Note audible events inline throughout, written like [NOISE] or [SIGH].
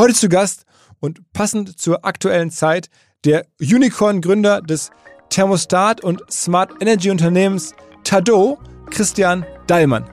Heute zu Gast und passend zur aktuellen Zeit der Unicorn-Gründer des Thermostat- und Smart Energy-Unternehmens Tado, Christian Dallmann.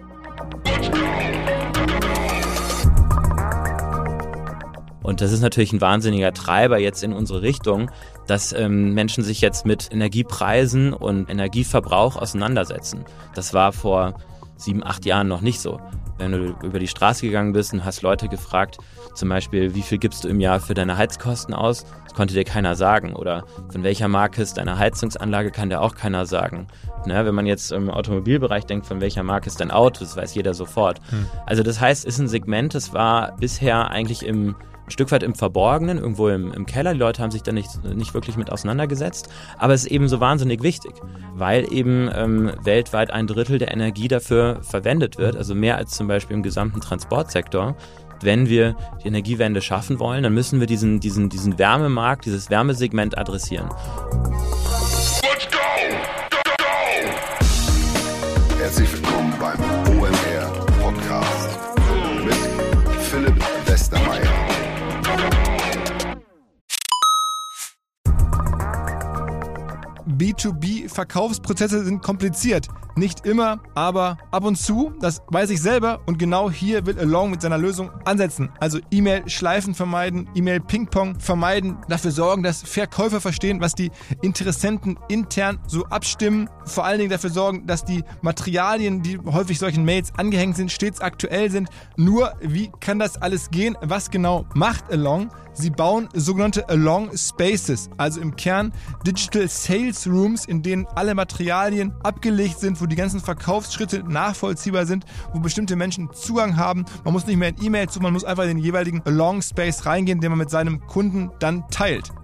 Und das ist natürlich ein wahnsinniger Treiber jetzt in unsere Richtung, dass ähm, Menschen sich jetzt mit Energiepreisen und Energieverbrauch auseinandersetzen. Das war vor sieben, acht Jahren noch nicht so. Wenn du über die Straße gegangen bist und hast Leute gefragt, zum Beispiel, wie viel gibst du im Jahr für deine Heizkosten aus? Das konnte dir keiner sagen. Oder von welcher Marke ist deine Heizungsanlage, kann dir auch keiner sagen. Ne, wenn man jetzt im Automobilbereich denkt, von welcher Marke ist dein Auto, das weiß jeder sofort. Hm. Also das heißt, ist ein Segment, das war bisher eigentlich im ein Stück weit im Verborgenen, irgendwo im, im Keller. Die Leute haben sich da nicht, nicht wirklich mit auseinandergesetzt. Aber es ist eben so wahnsinnig wichtig, weil eben ähm, weltweit ein Drittel der Energie dafür verwendet wird, also mehr als zum Beispiel im gesamten Transportsektor. Wenn wir die Energiewende schaffen wollen, dann müssen wir diesen, diesen, diesen Wärmemarkt, dieses Wärmesegment adressieren. B2B-Verkaufsprozesse sind kompliziert. Nicht immer, aber ab und zu, das weiß ich selber und genau hier will Along mit seiner Lösung ansetzen. Also E-Mail-Schleifen vermeiden, E-Mail-Ping-Pong vermeiden, dafür sorgen, dass Verkäufer verstehen, was die Interessenten intern so abstimmen, vor allen Dingen dafür sorgen, dass die Materialien, die häufig solchen Mails angehängt sind, stets aktuell sind. Nur, wie kann das alles gehen? Was genau macht Along? Sie bauen sogenannte Along Spaces, also im Kern Digital Sales Rooms, in denen alle Materialien abgelegt sind, wo die ganzen Verkaufsschritte nachvollziehbar sind, wo bestimmte Menschen Zugang haben. Man muss nicht mehr in E-Mail zu, man muss einfach in den jeweiligen Along Space reingehen, den man mit seinem Kunden dann teilt.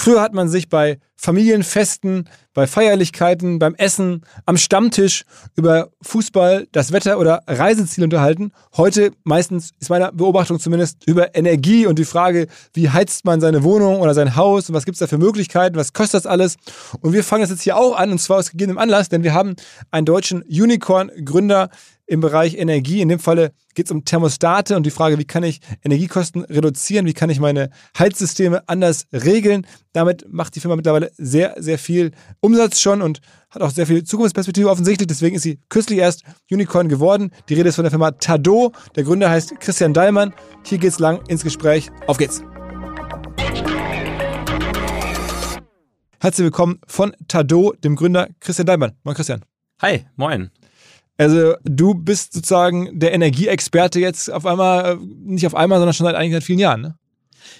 Früher hat man sich bei Familienfesten, bei Feierlichkeiten, beim Essen, am Stammtisch über Fußball, das Wetter oder Reiseziele unterhalten. Heute meistens, ist meiner Beobachtung zumindest, über Energie und die Frage, wie heizt man seine Wohnung oder sein Haus und was gibt es da für Möglichkeiten, was kostet das alles. Und wir fangen das jetzt hier auch an und zwar aus gegebenem Anlass, denn wir haben einen deutschen Unicorn-Gründer im Bereich Energie. In dem Falle geht es um Thermostate und die Frage, wie kann ich Energiekosten reduzieren, wie kann ich meine Heizsysteme anders regeln. Damit macht die Firma mittlerweile sehr, sehr viel Umsatz schon und hat auch sehr viel Zukunftsperspektive offensichtlich. Deswegen ist sie kürzlich erst Unicorn geworden. Die Rede ist von der Firma Tado. Der Gründer heißt Christian Dallmann. Hier geht's lang ins Gespräch. Auf geht's. Herzlich willkommen von Tado, dem Gründer Christian Dallmann. Moin Christian. Hi, moin. Also du bist sozusagen der Energieexperte jetzt auf einmal, äh, nicht auf einmal, sondern schon seit eigentlich seit vielen Jahren, ne?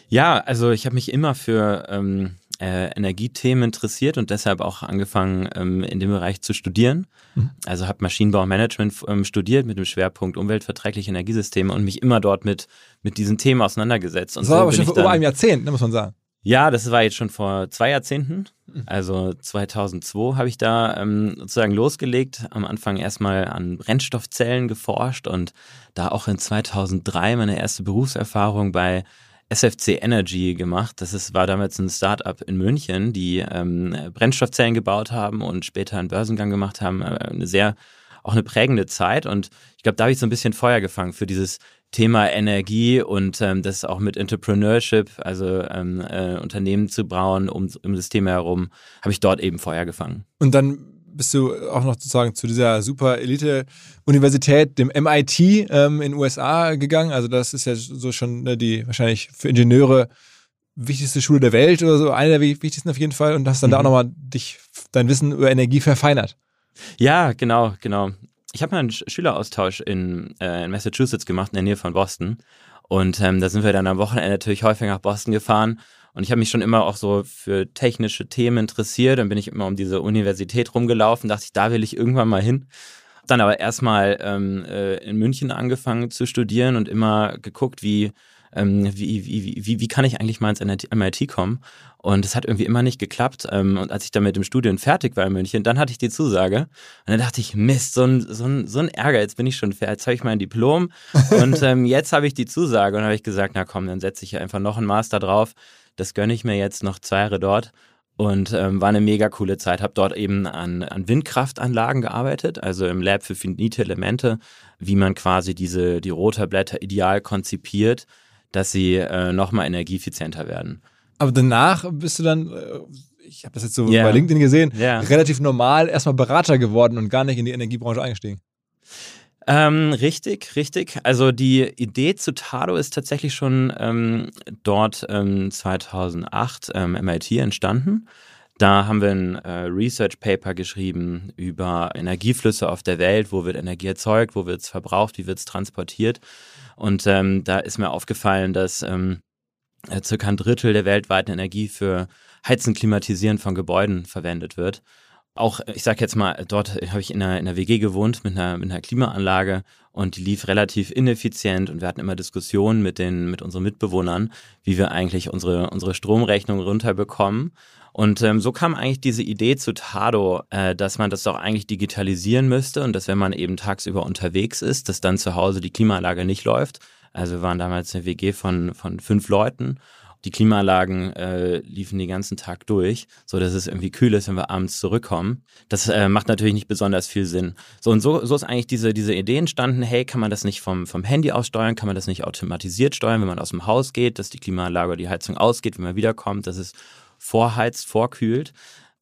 Ja, also ich habe mich immer für ähm, äh, Energiethemen interessiert und deshalb auch angefangen, ähm, in dem Bereich zu studieren. Mhm. Also habe Maschinenbaumanagement ähm, studiert mit dem Schwerpunkt umweltverträgliche Energiesysteme und mich immer dort mit, mit diesen Themen auseinandergesetzt. Und das war so aber schon vor über einem Jahrzehnt, ne, muss man sagen. Ja, das war jetzt schon vor zwei Jahrzehnten. Mhm. Also 2002 habe ich da ähm, sozusagen losgelegt. Am Anfang erstmal an Brennstoffzellen geforscht und da auch in 2003 meine erste Berufserfahrung bei SFC Energy gemacht. Das ist, war damals ein Startup in München, die ähm, Brennstoffzellen gebaut haben und später einen Börsengang gemacht haben. Äh, eine sehr, auch eine prägende Zeit. Und ich glaube, da habe ich so ein bisschen Feuer gefangen für dieses Thema Energie und ähm, das auch mit Entrepreneurship, also ähm, äh, Unternehmen zu bauen um, um das Thema herum, habe ich dort eben Feuer gefangen. Und dann bist du auch noch sozusagen zu dieser super Elite-Universität, dem MIT ähm, in den USA gegangen. Also das ist ja so schon ne, die wahrscheinlich für Ingenieure wichtigste Schule der Welt oder so, eine der wichtigsten auf jeden Fall. Und hast dann mhm. da auch nochmal dich, dein Wissen über Energie verfeinert. Ja, genau, genau. Ich habe mal einen Schüleraustausch in, äh, in Massachusetts gemacht, in der Nähe von Boston. Und ähm, da sind wir dann am Wochenende natürlich häufig nach Boston gefahren. Und ich habe mich schon immer auch so für technische Themen interessiert. Dann bin ich immer um diese Universität rumgelaufen, dachte ich, da will ich irgendwann mal hin. Dann aber erstmal ähm, äh, in München angefangen zu studieren und immer geguckt, wie ähm, wie, wie, wie, wie kann ich eigentlich mal ins MIT kommen? Und es hat irgendwie immer nicht geklappt. Ähm, und als ich dann mit dem Studium fertig war in München, dann hatte ich die Zusage. Und dann dachte ich, Mist, so ein, so ein, so ein Ärger, jetzt bin ich schon fertig, jetzt habe ich mein Diplom [LAUGHS] und ähm, jetzt habe ich die Zusage. Und habe ich gesagt, na komm, dann setze ich hier einfach noch einen Master drauf. Das gönne ich mir jetzt noch zwei Jahre dort und ähm, war eine mega coole Zeit. Habe dort eben an, an Windkraftanlagen gearbeitet, also im Lab für finite Elemente, wie man quasi diese die Rotorblätter ideal konzipiert, dass sie äh, nochmal energieeffizienter werden. Aber danach bist du dann, äh, ich habe das jetzt so yeah. bei LinkedIn gesehen, yeah. relativ normal erstmal Berater geworden und gar nicht in die Energiebranche eingestiegen. Ähm, richtig, richtig. Also die Idee zu Tado ist tatsächlich schon ähm, dort ähm, 2008 MIT entstanden. Da haben wir ein äh, Research Paper geschrieben über Energieflüsse auf der Welt, wo wird Energie erzeugt, wo wird es verbraucht, wie wird es transportiert. Und ähm, da ist mir aufgefallen, dass ähm, äh, circa ein Drittel der weltweiten Energie für Heizen, Klimatisieren von Gebäuden verwendet wird. Auch, ich sag jetzt mal, dort habe ich in einer, in einer WG gewohnt mit einer, mit einer Klimaanlage und die lief relativ ineffizient und wir hatten immer Diskussionen mit den, mit unseren Mitbewohnern, wie wir eigentlich unsere, unsere Stromrechnung runterbekommen. Und ähm, so kam eigentlich diese Idee zu Tado, äh, dass man das doch eigentlich digitalisieren müsste und dass wenn man eben tagsüber unterwegs ist, dass dann zu Hause die Klimaanlage nicht läuft. Also wir waren damals eine WG von, von fünf Leuten. Die Klimaanlagen äh, liefen den ganzen Tag durch, so dass es irgendwie kühl ist, wenn wir abends zurückkommen. Das äh, macht natürlich nicht besonders viel Sinn. So und so, so ist eigentlich diese, diese Idee entstanden, hey, kann man das nicht vom, vom Handy aus steuern, kann man das nicht automatisiert steuern, wenn man aus dem Haus geht, dass die Klimaanlage oder die Heizung ausgeht, wenn man wiederkommt, dass es vorheizt, vorkühlt.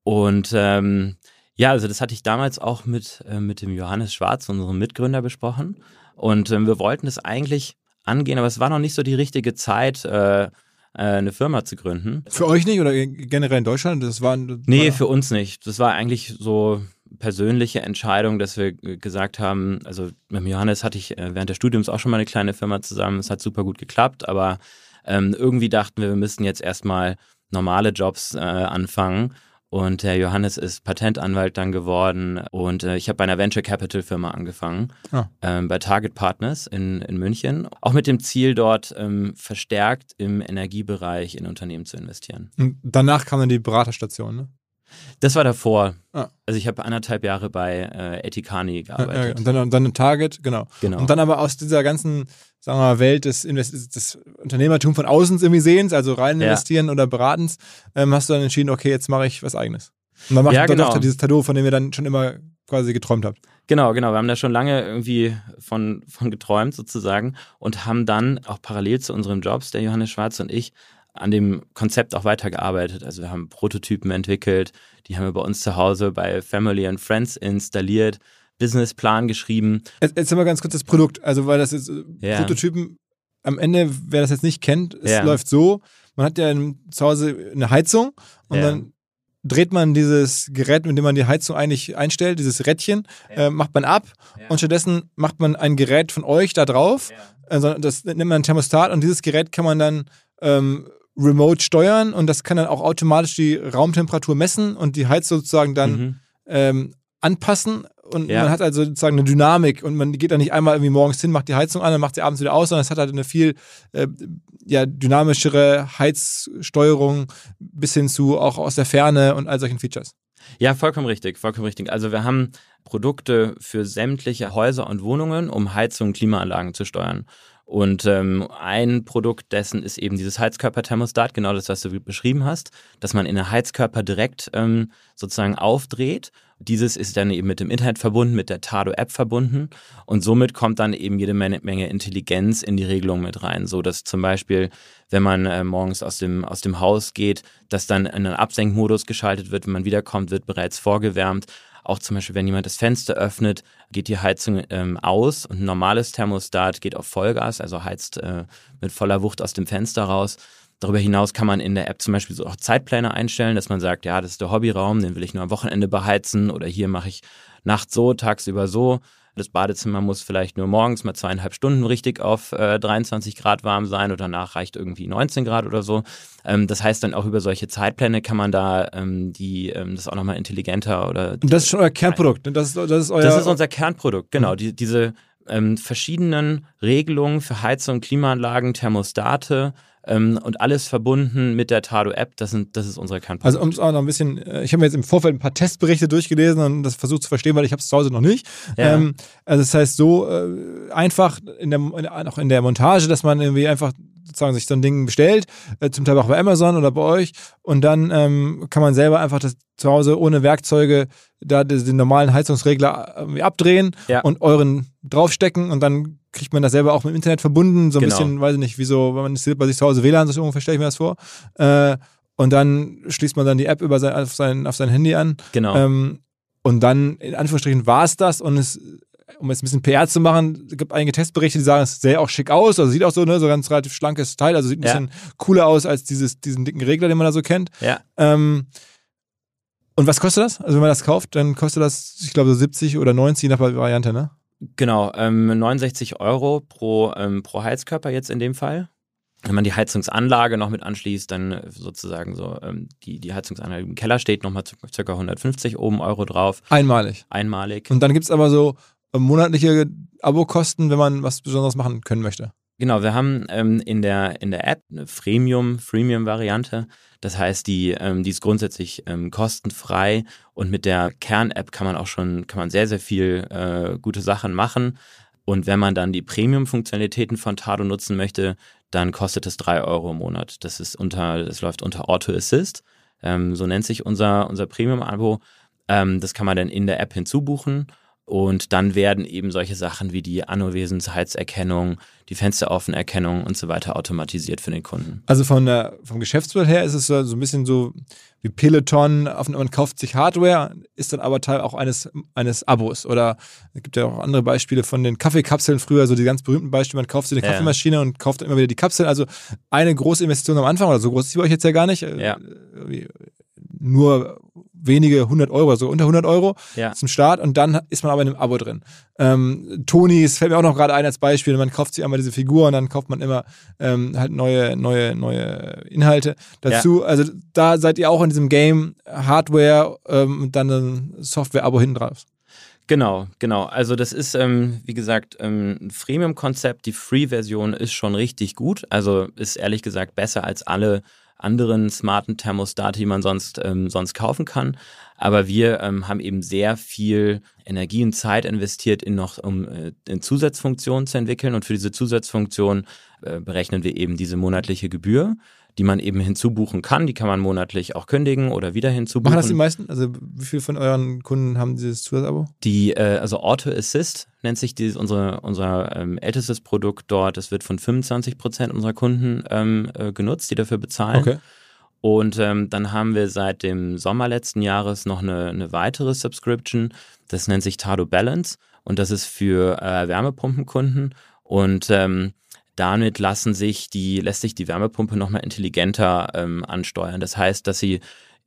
Und ähm, ja, also das hatte ich damals auch mit, äh, mit dem Johannes Schwarz, unserem Mitgründer, besprochen. Und ähm, wir wollten es eigentlich angehen, aber es war noch nicht so die richtige Zeit, äh, äh eine Firma zu gründen. Für euch nicht oder generell in Deutschland? Das war, das nee, für uns nicht. Das war eigentlich so persönliche Entscheidung, dass wir gesagt haben, also mit Johannes hatte ich äh, während des Studiums auch schon mal eine kleine Firma zusammen. Es hat super gut geklappt, aber ähm, irgendwie dachten wir, wir müssten jetzt erstmal normale Jobs äh, anfangen. Und der Johannes ist Patentanwalt dann geworden und äh, ich habe bei einer Venture Capital Firma angefangen, ah. ähm, bei Target Partners in, in München, auch mit dem Ziel, dort ähm, verstärkt im Energiebereich in Unternehmen zu investieren. Und danach kam dann die Beraterstation, ne? Das war davor. Ah. Also ich habe anderthalb Jahre bei äh, Etikani gearbeitet. Ja, ja, und, dann, und dann ein Target, genau. genau. Und dann aber aus dieser ganzen, sagen wir mal, Welt des, des Unternehmertums von außen irgendwie sehens, also rein investieren ja. oder beratens, ähm, hast du dann entschieden, okay, jetzt mache ich was eigenes. Und dann macht ja, genau. doch dieses Tattoo, von dem ihr dann schon immer quasi geträumt habt. Genau, genau. Wir haben da schon lange irgendwie von, von geträumt sozusagen und haben dann auch parallel zu unseren Jobs, der Johannes Schwarz und ich, an dem Konzept auch weitergearbeitet. Also wir haben Prototypen entwickelt, die haben wir bei uns zu Hause bei Family and Friends installiert, Businessplan geschrieben. Erzähl mal ganz kurz das Produkt. Also weil das ist ja. Prototypen, am Ende, wer das jetzt nicht kennt, es ja. läuft so, man hat ja zu Hause eine Heizung und ja. dann dreht man dieses Gerät, mit dem man die Heizung eigentlich einstellt, dieses Rädchen, äh, macht man ab und stattdessen macht man ein Gerät von euch da drauf. Also das nimmt man ein Thermostat und dieses Gerät kann man dann ähm, remote steuern und das kann dann auch automatisch die Raumtemperatur messen und die Heizung sozusagen dann mhm. ähm, anpassen. Und ja. man hat also sozusagen eine Dynamik und man geht dann nicht einmal irgendwie morgens hin, macht die Heizung an, dann macht sie abends wieder aus, sondern es hat halt eine viel äh, ja, dynamischere Heizsteuerung bis hin zu auch aus der Ferne und all solchen Features. Ja, vollkommen richtig, vollkommen richtig. Also wir haben Produkte für sämtliche Häuser und Wohnungen, um Heizung und Klimaanlagen zu steuern. Und ähm, ein Produkt dessen ist eben dieses Heizkörperthermostat, genau das, was du beschrieben hast, dass man in der Heizkörper direkt ähm, sozusagen aufdreht. Dieses ist dann eben mit dem Internet verbunden, mit der Tado-App verbunden. Und somit kommt dann eben jede Menge, Intelligenz in die Regelung mit rein, so dass zum Beispiel, wenn man äh, morgens aus dem, aus dem Haus geht, dass dann ein Absenkmodus geschaltet wird, wenn man wiederkommt, wird bereits vorgewärmt auch zum Beispiel, wenn jemand das Fenster öffnet, geht die Heizung ähm, aus und ein normales Thermostat geht auf Vollgas, also heizt äh, mit voller Wucht aus dem Fenster raus. Darüber hinaus kann man in der App zum Beispiel so auch Zeitpläne einstellen, dass man sagt, ja, das ist der Hobbyraum, den will ich nur am Wochenende beheizen oder hier mache ich nachts so, tagsüber so. Das Badezimmer muss vielleicht nur morgens mal zweieinhalb Stunden richtig auf äh, 23 Grad warm sein und danach reicht irgendwie 19 Grad oder so. Ähm, das heißt dann auch über solche Zeitpläne kann man da ähm, die ähm, das auch nochmal intelligenter oder. Und das ist schon euer Kernprodukt. Ne? Das ist, das ist euer. Das ist unser Kernprodukt, genau. Mhm. Die, diese ähm, verschiedenen Regelungen für Heizung, Klimaanlagen, Thermostate, ähm, und alles verbunden mit der Tado-App. Das, das ist unsere Kernpunkt. Also um es auch noch ein bisschen, äh, ich habe mir jetzt im Vorfeld ein paar Testberichte durchgelesen und das versucht zu verstehen, weil ich habe es zu Hause noch nicht. Ja. Ähm, also das heißt so äh, einfach in der, in, auch in der Montage, dass man irgendwie einfach sozusagen sich so ein Ding bestellt, äh, zum Teil auch bei Amazon oder bei euch und dann ähm, kann man selber einfach das zu Hause ohne Werkzeuge da den normalen Heizungsregler irgendwie abdrehen ja. und euren draufstecken und dann kriegt man das selber auch mit dem Internet verbunden, so ein genau. bisschen, weiß ich nicht, wieso, wenn man bei sich zu Hause WLAN, so ungefähr stelle ich mir das vor. Äh, und dann schließt man dann die App über sein, auf, sein, auf sein Handy an. Genau. Ähm, und dann, in Anführungsstrichen, war es das und es um jetzt ein bisschen PR zu machen, es gibt einige Testberichte, die sagen, es sähe auch schick aus, also sieht auch so, ne, so ganz relativ schlankes Teil, also sieht ein ja. bisschen cooler aus als dieses, diesen dicken Regler, den man da so kennt. Ja. Ähm, und was kostet das? Also wenn man das kauft, dann kostet das, ich glaube, so 70 oder 90 nach Variante, ne? Genau, ähm, 69 Euro pro, ähm, pro Heizkörper jetzt in dem Fall. Wenn man die Heizungsanlage noch mit anschließt, dann sozusagen so ähm, die, die Heizungsanlage im Keller steht, nochmal ca. 150 oben Euro drauf. Einmalig. Einmalig. Und dann gibt es aber so äh, monatliche Abokosten, wenn man was Besonderes machen können möchte. Genau, wir haben ähm, in, der, in der App eine Freemium, Freemium-Variante. Das heißt, die, ähm, die ist grundsätzlich ähm, kostenfrei und mit der Kern-App kann man auch schon, kann man sehr, sehr viel äh, gute Sachen machen. Und wenn man dann die Premium-Funktionalitäten von Tado nutzen möchte, dann kostet es drei Euro im Monat. Das ist unter, das läuft unter Auto Assist. Ähm, so nennt sich unser, unser Premium-Abo. Ähm, das kann man dann in der App hinzubuchen und dann werden eben solche Sachen wie die Anwesenheitserkennung, die Fensteroffenerkennung und so weiter automatisiert für den Kunden. Also von der, vom Geschäftsmodell her ist es so ein bisschen so wie Peloton, man kauft sich Hardware, ist dann aber Teil auch eines, eines Abos. Oder es gibt ja auch andere Beispiele von den Kaffeekapseln früher, so die ganz berühmten Beispiele, man kauft sich eine ja. Kaffeemaschine und kauft dann immer wieder die Kapseln. Also eine große Investition am Anfang, oder so groß ist sie bei euch jetzt ja gar nicht. Ja. Nur wenige 100 Euro, also unter 100 Euro ja. zum Start und dann ist man aber in einem Abo drin. Ähm, Tonys fällt mir auch noch gerade ein als Beispiel. Man kauft sich einmal diese Figur und dann kauft man immer ähm, halt neue, neue, neue Inhalte dazu. Ja. Also da seid ihr auch in diesem Game Hardware ähm, und dann ein Software-Abo hinten drauf. Genau, genau. Also das ist, ähm, wie gesagt, ähm, ein Freemium-Konzept. Die Free-Version ist schon richtig gut. Also ist ehrlich gesagt besser als alle anderen smarten Thermostate, die man sonst, ähm, sonst kaufen kann. Aber wir ähm, haben eben sehr viel Energie und Zeit investiert, in noch um äh, in Zusatzfunktionen zu entwickeln. Und für diese Zusatzfunktion äh, berechnen wir eben diese monatliche Gebühr die man eben hinzubuchen kann. Die kann man monatlich auch kündigen oder wieder hinzubuchen. Machen das die meisten? Also wie viele von euren Kunden haben dieses Zusatzabo? Die, äh, also Auto Assist nennt sich dieses, unsere, unser ähm, ältestes Produkt dort. Das wird von 25 Prozent unserer Kunden ähm, äh, genutzt, die dafür bezahlen. Okay. Und ähm, dann haben wir seit dem Sommer letzten Jahres noch eine, eine weitere Subscription. Das nennt sich Tado Balance und das ist für äh, Wärmepumpenkunden. Und ähm, damit lassen sich die, lässt sich die Wärmepumpe nochmal intelligenter ähm, ansteuern. Das heißt, dass sie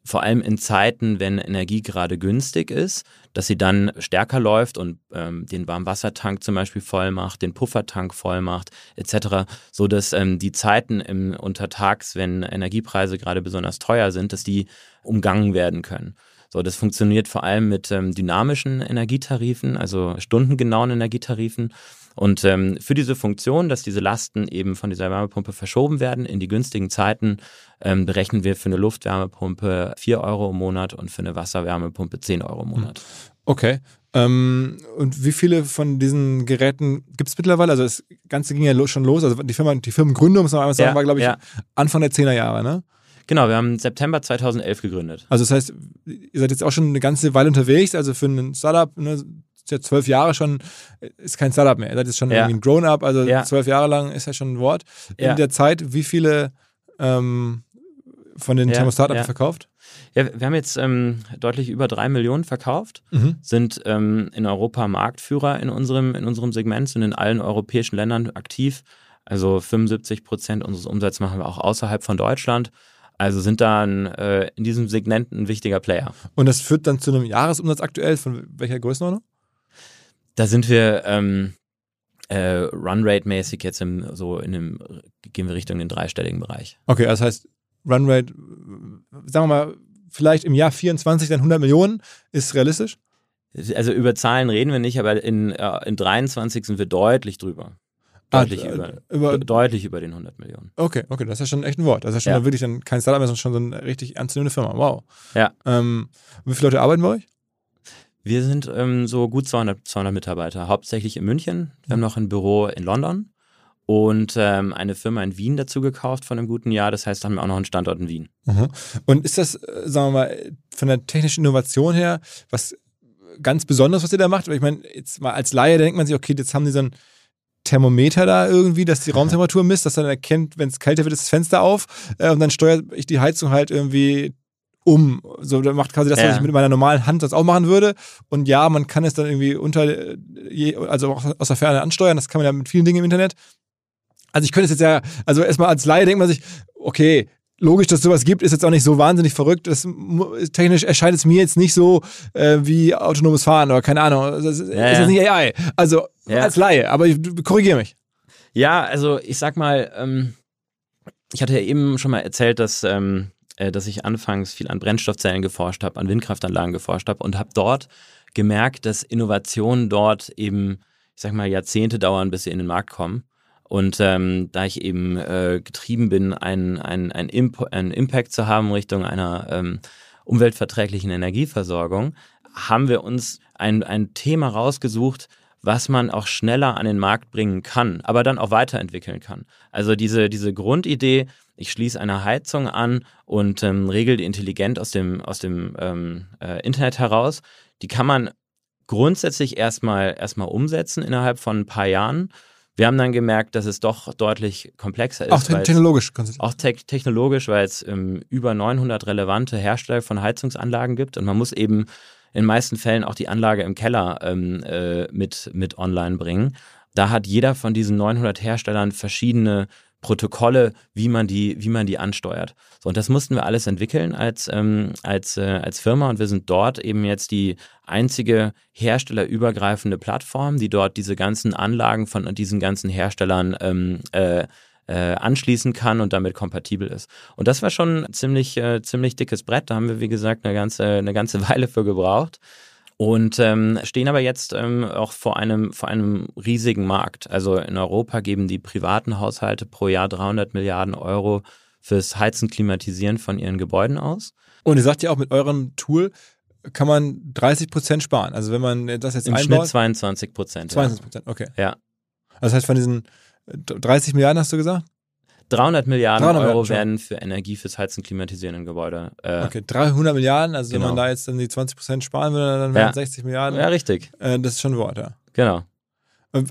vor allem in Zeiten, wenn Energie gerade günstig ist, dass sie dann stärker läuft und ähm, den Warmwassertank zum Beispiel voll macht, den Puffertank voll macht, etc., so dass ähm, die Zeiten im Untertags, wenn Energiepreise gerade besonders teuer sind, dass die umgangen werden können. So, das funktioniert vor allem mit ähm, dynamischen Energietarifen, also stundengenauen Energietarifen. Und ähm, für diese Funktion, dass diese Lasten eben von dieser Wärmepumpe verschoben werden in die günstigen Zeiten, ähm, berechnen wir für eine Luftwärmepumpe 4 Euro im Monat und für eine Wasserwärmepumpe 10 Euro im Monat. Okay. Ähm, und wie viele von diesen Geräten gibt es mittlerweile? Also das Ganze ging ja schon los. Also die Firma, die Firmengründung, muss man einmal sagen, ja, war, glaube ich, ja. Anfang der 10er Jahre, ne? Genau, wir haben September 2011 gegründet. Also das heißt, ihr seid jetzt auch schon eine ganze Weile unterwegs, also für ein Startup, ne, ja zwölf Jahre schon, ist kein Startup mehr. Seid jetzt schon ja. ein Grown-up, also ja. zwölf Jahre lang ist ja schon ein Wort. In der Zeit, wie viele ähm, von den Thermostaten habt ihr verkauft? Ja, wir haben jetzt ähm, deutlich über drei Millionen verkauft, mhm. sind ähm, in Europa Marktführer in unserem, in unserem Segment, sind in allen europäischen Ländern aktiv. Also 75 Prozent unseres Umsatzes machen wir auch außerhalb von Deutschland. Also sind da äh, in diesem Segment ein wichtiger Player. Und das führt dann zu einem Jahresumsatz aktuell von welcher Größenordnung? Da sind wir ähm, äh, Runrate-mäßig jetzt im, so in dem, gehen wir Richtung den dreistelligen Bereich. Okay, das heißt, Runrate, sagen wir mal, vielleicht im Jahr 24 dann 100 Millionen, ist realistisch? Also über Zahlen reden wir nicht, aber in, äh, in 23 sind wir deutlich drüber. Deutlich, Ah, über, über- deutlich über den 100 Millionen. Okay, okay, das ist ja schon echt ein Wort. Das ist ja schon Ja. wirklich dann kein Startup mehr, sondern schon so eine richtig ernstzunehmende Firma. Wow. Ja. Ähm, wie viele Leute arbeiten bei euch? Wir sind ähm, so gut 200, 200 Mitarbeiter, hauptsächlich in München. Wir haben noch ein Büro in London und ähm, eine Firma in Wien dazu gekauft von einem guten Jahr. Das heißt, haben wir auch noch einen Standort in Wien. Und ist das, äh, sagen wir mal, von der technischen Innovation her was ganz Besonderes, was ihr da macht? Weil ich meine, jetzt mal als Laie denkt man sich, okay, jetzt haben die so ein Thermometer da irgendwie, das die Raumtemperatur misst, das dann erkennt, wenn es kälter wird, ist das Fenster auf äh, und dann steuert ich die Heizung halt irgendwie um. So, dann macht quasi das, was Ja. ich mit meiner normalen Hand das auch machen würde. Und ja, man kann es dann irgendwie unter, äh, also auch aus der Ferne ansteuern. Das kann man ja mit vielen Dingen im Internet. Also ich könnte es jetzt ja, also erstmal als Laie denkt man sich, okay, logisch, dass es sowas gibt, ist jetzt auch nicht so wahnsinnig verrückt. Das, technisch erscheint es mir jetzt nicht so äh, wie autonomes Fahren oder keine Ahnung. Das ist, Ja, ist jetzt nicht AI. Also Ja. als Laie, aber ich, korrigiere mich. Ja, also ich sag mal, ähm, ich hatte ja eben schon mal erzählt, dass, ähm, äh, dass ich anfangs viel an Brennstoffzellen geforscht habe, an Windkraftanlagen geforscht habe und habe dort gemerkt, dass Innovationen dort eben, ich sag mal, Jahrzehnte dauern, bis sie in den Markt kommen. Und ähm, da ich eben äh, getrieben bin, einen ein, ein Imp einen Impact zu haben Richtung einer ähm, umweltverträglichen Energieversorgung, haben wir uns ein, ein Thema rausgesucht, was man auch schneller an den Markt bringen kann, aber dann auch weiterentwickeln kann. Also diese, diese Grundidee, ich schließe eine Heizung an und ähm, regel die intelligent aus dem, aus dem ähm, äh, Internet heraus, die kann man grundsätzlich erstmal erstmal umsetzen innerhalb von ein paar Jahren. Wir haben dann gemerkt, dass es doch deutlich komplexer ist. Auch te technologisch. auch te technologisch, weil es ähm, über 900 relevante Hersteller von Heizungsanlagen gibt und man muss eben in den meisten Fällen auch die Anlage im Keller ähm, äh, mit, mit online bringen. Da hat jeder von diesen 900 Herstellern verschiedene Protokolle, wie man die, wie man die ansteuert. So, und das mussten wir alles entwickeln als, ähm, als, äh, als Firma und wir sind dort eben jetzt die einzige herstellerübergreifende Plattform, die dort diese ganzen Anlagen von diesen ganzen Herstellern ähm, äh, äh, anschließen kann und damit kompatibel ist. Und das war schon ein ziemlich, äh, ziemlich dickes Brett. Da haben wir, wie gesagt, eine ganze, eine ganze [LAUGHS] Weile für gebraucht. Und ähm, stehen aber jetzt ähm, auch vor einem, vor einem riesigen Markt. Also in Europa geben die privaten Haushalte pro Jahr 300 Milliarden Euro fürs Heizen, Klimatisieren von ihren Gebäuden aus. Und ihr sagt ja auch, mit eurem Tool kann man 30 Prozent sparen. Also wenn man das jetzt Im Schnitt einbaut, 22 Prozent. 22 Prozent, okay. Ja. Das heißt, von diesen 30 Milliarden hast du gesagt? 300 Milliarden 300 Euro Milliarden, werden für Energie fürs Heizen, Klimatisieren in Gebäude. Äh, Okay, 300 Milliarden, also wenn Genau. man da jetzt dann die 20 Prozent sparen würde, dann wären Ja. es 60 Milliarden. Ja, richtig. Äh, das ist schon ein Wort, ja. Genau.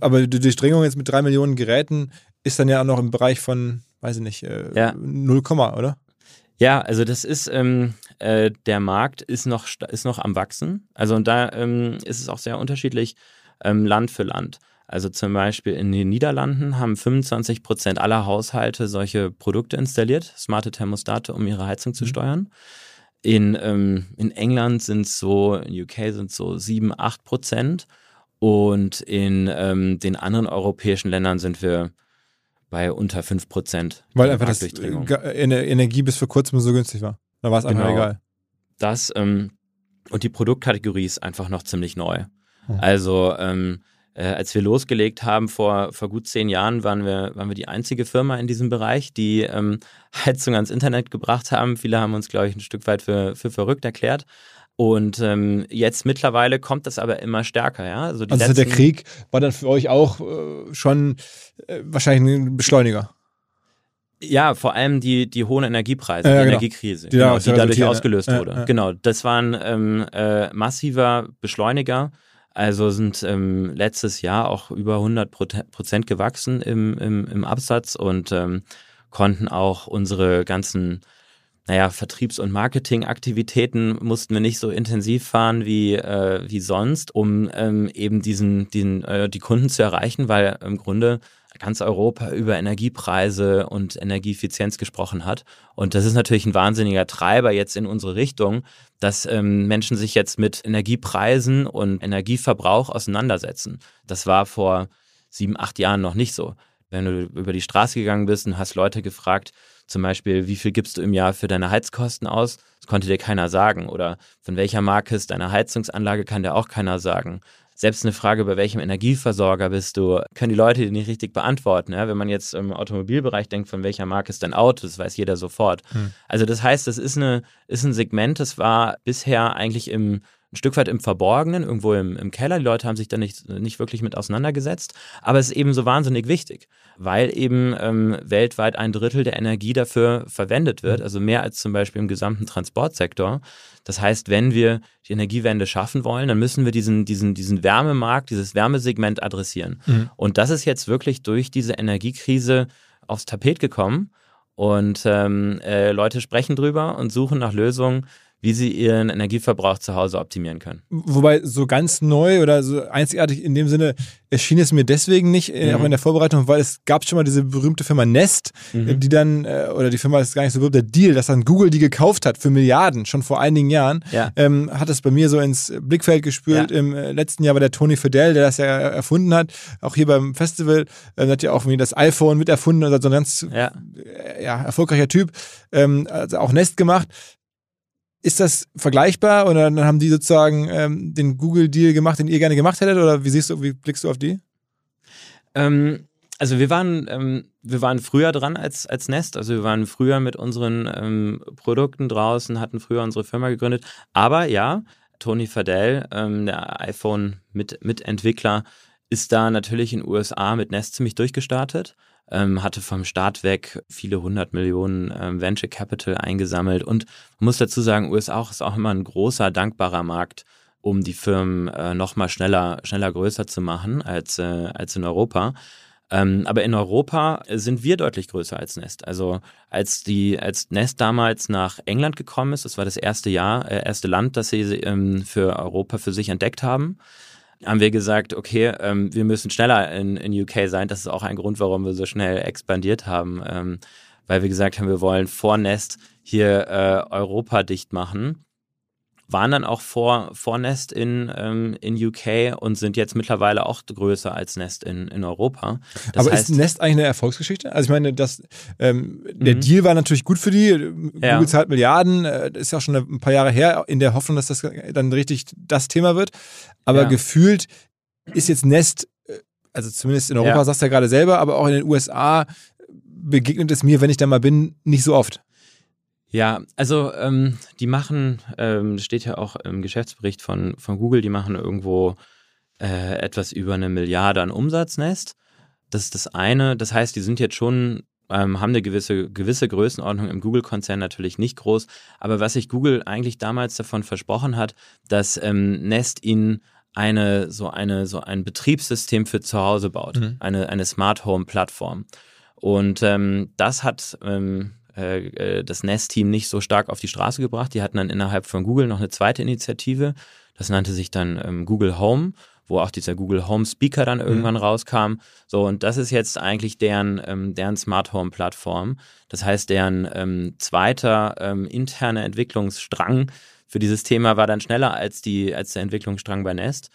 Aber die Durchdringung jetzt mit drei Millionen Geräten ist dann ja auch noch im Bereich von, weiß ich nicht, äh, Ja. 0, oder? Ja, also das ist, ähm, äh, der Markt ist noch, ist noch am Wachsen. Also und da ähm, ist es auch sehr unterschiedlich ähm, Land für Land. Also zum Beispiel in den Niederlanden haben 25 Prozent aller Haushalte solche Produkte installiert, smarte Thermostate, um ihre Heizung zu steuern. In, ähm, in England sind es so, in UK sind es so 7, 8 Prozent. Und in ähm, den anderen europäischen Ländern sind wir bei unter 5 Prozent. Weil einfach das äh, Ener- Energie bis vor kurzem so günstig war. Da war es einfach Genau. egal. das ähm, und die Produktkategorie ist einfach noch ziemlich neu. Mhm. Also ähm, äh, als wir losgelegt haben vor, vor gut zehn Jahren, waren wir, waren wir die einzige Firma in diesem Bereich, die ähm, [LAUGHS] Heizung ans Internet gebracht haben. Viele haben uns, glaube ich, ein Stück weit für, für verrückt erklärt. Und ähm, jetzt mittlerweile kommt das aber immer stärker, ja. Also, Also der Krieg war dann für euch auch äh, schon äh, wahrscheinlich ein Beschleuniger. Ja, vor allem die, die hohen Energiepreise, Ja, die genau. Energiekrise, Die genau, die dadurch ja. ausgelöst Ja, wurde. ja. Genau, das war ein ähm, äh, massiver Beschleuniger. Also sind ähm, letztes Jahr auch über 100 Prote- Prozent gewachsen im, im, im Absatz und ähm, konnten auch unsere ganzen naja, Vertriebs- und Marketingaktivitäten mussten wir nicht so intensiv fahren wie, äh, wie sonst, um ähm, eben diesen, diesen, äh, die Kunden zu erreichen, weil im Grunde ganz Europa über Energiepreise und Energieeffizienz gesprochen hat. Und das ist natürlich ein wahnsinniger Treiber jetzt in unsere Richtung, dass ähm, Menschen sich jetzt mit Energiepreisen und Energieverbrauch auseinandersetzen. Das war vor sieben, acht Jahren noch nicht so. Wenn du über die Straße gegangen bist und hast Leute gefragt, zum Beispiel, wie viel gibst du im Jahr für deine Heizkosten aus? Das konnte dir keiner sagen. Oder von welcher Marke ist deine Heizungsanlage, kann dir auch keiner sagen selbst eine Frage, bei welchem Energieversorger bist du, können die Leute die nicht richtig beantworten. Ja? Wenn man jetzt im Automobilbereich denkt, von welcher Marke ist dein Auto, das weiß jeder sofort. Hm. Also das heißt, das ist, eine, ist ein Segment, das war bisher eigentlich im ein Stück weit im Verborgenen, irgendwo im, im Keller. Die Leute haben sich da nicht, nicht wirklich mit auseinandergesetzt. Aber es ist eben so wahnsinnig wichtig, weil eben ähm, weltweit ein Drittel der Energie dafür verwendet wird, also mehr als zum Beispiel im gesamten Transportsektor. Das heißt, wenn wir die Energiewende schaffen wollen, dann müssen wir diesen, diesen, diesen Wärmemarkt, dieses Wärmesegment adressieren. Mhm. Und das ist jetzt wirklich durch diese Energiekrise aufs Tapet gekommen. Und ähm, äh, Leute sprechen drüber und suchen nach Lösungen, wie sie ihren Energieverbrauch zu Hause optimieren können. Wobei so ganz neu oder so einzigartig in dem Sinne erschien es mir deswegen nicht, äh, mhm. auch in der Vorbereitung, weil es gab schon mal diese berühmte Firma Nest, mhm. die dann, äh, oder die Firma ist gar nicht so berühmt, der Deal, dass dann Google die gekauft hat für Milliarden, schon vor einigen Jahren, ja. ähm, hat es bei mir so ins Blickfeld gespült. Ja. Im äh, letzten Jahr war der Tony Fidel, der das ja erfunden hat, auch hier beim Festival, äh, hat ja auch das iPhone mit erfunden, also so ein ganz ja. ja erfolgreicher Typ, ähm, also auch Nest gemacht. Ist das vergleichbar oder dann haben die sozusagen ähm, den Google-Deal gemacht, den ihr gerne gemacht hättet? Oder wie siehst du, wie blickst du auf die? Ähm, also wir waren, ähm, wir waren früher dran als, als Nest. Also wir waren früher mit unseren ähm, Produkten draußen, hatten früher unsere Firma gegründet. Aber ja, Tony Fadell, ähm, der iPhone-Mitentwickler, ist da natürlich in den USA mit Nest ziemlich durchgestartet ähm, hatte vom Start weg viele hundert Millionen ähm, Venture Capital eingesammelt und man muss dazu sagen, USA ist auch immer ein großer, dankbarer Markt, um die Firmen äh, nochmal schneller, schneller größer zu machen als, äh, als in Europa. Ähm, aber in Europa sind wir deutlich größer als Nest. Also als die, als Nest damals nach England gekommen ist, das war das erste Jahr, äh, erste Land, das sie ähm, für Europa für sich entdeckt haben haben wir gesagt, okay, ähm, wir müssen schneller in, in UK sein. Das ist auch ein Grund, warum wir so schnell expandiert haben, ähm, weil wir gesagt haben, wir wollen vor Nest hier äh, Europa dicht machen waren dann auch vor, vor Nest in, ähm, in UK und sind jetzt mittlerweile auch größer als Nest in, in Europa. Das Aber heißt, ist Nest eigentlich eine Erfolgsgeschichte? Also ich meine, das, ähm, der mhm. Deal war natürlich gut für die. Google ja. zahlt Milliarden, äh, ist ja auch schon ein paar Jahre her, in der Hoffnung, dass das dann richtig das Thema wird. Aber ja. gefühlt ist jetzt Nest, äh, also zumindest in Europa, ja. sagst du ja gerade selber, aber auch in den USA begegnet es mir, wenn ich da mal bin, nicht so oft. Ja, also ähm, die machen, ähm, steht ja auch im Geschäftsbericht von, von Google, die machen irgendwo äh, etwas über eine Milliarde an Umsatznest. Das ist das eine. Das heißt, die sind jetzt schon, ähm, haben eine gewisse, gewisse Größenordnung im Google-Konzern natürlich nicht groß. Aber was sich Google eigentlich damals davon versprochen hat, dass ähm, Nest ihnen eine, so eine, so ein Betriebssystem für zu Hause baut, mhm. eine, eine Smart Home Plattform. Und ähm, das hat ähm, äh, äh, das Nest-Team nicht so stark auf die Straße gebracht. Die hatten dann innerhalb von Google noch eine zweite Initiative. Das nannte sich dann ähm, Google Home, wo auch dieser Google Home Speaker dann irgendwann mhm. rauskam. So, und das ist jetzt eigentlich deren, ähm, deren Smart Home Plattform. Das heißt, deren ähm, zweiter ähm, interner Entwicklungsstrang für dieses Thema war dann schneller als, die, als der Entwicklungsstrang bei Nest.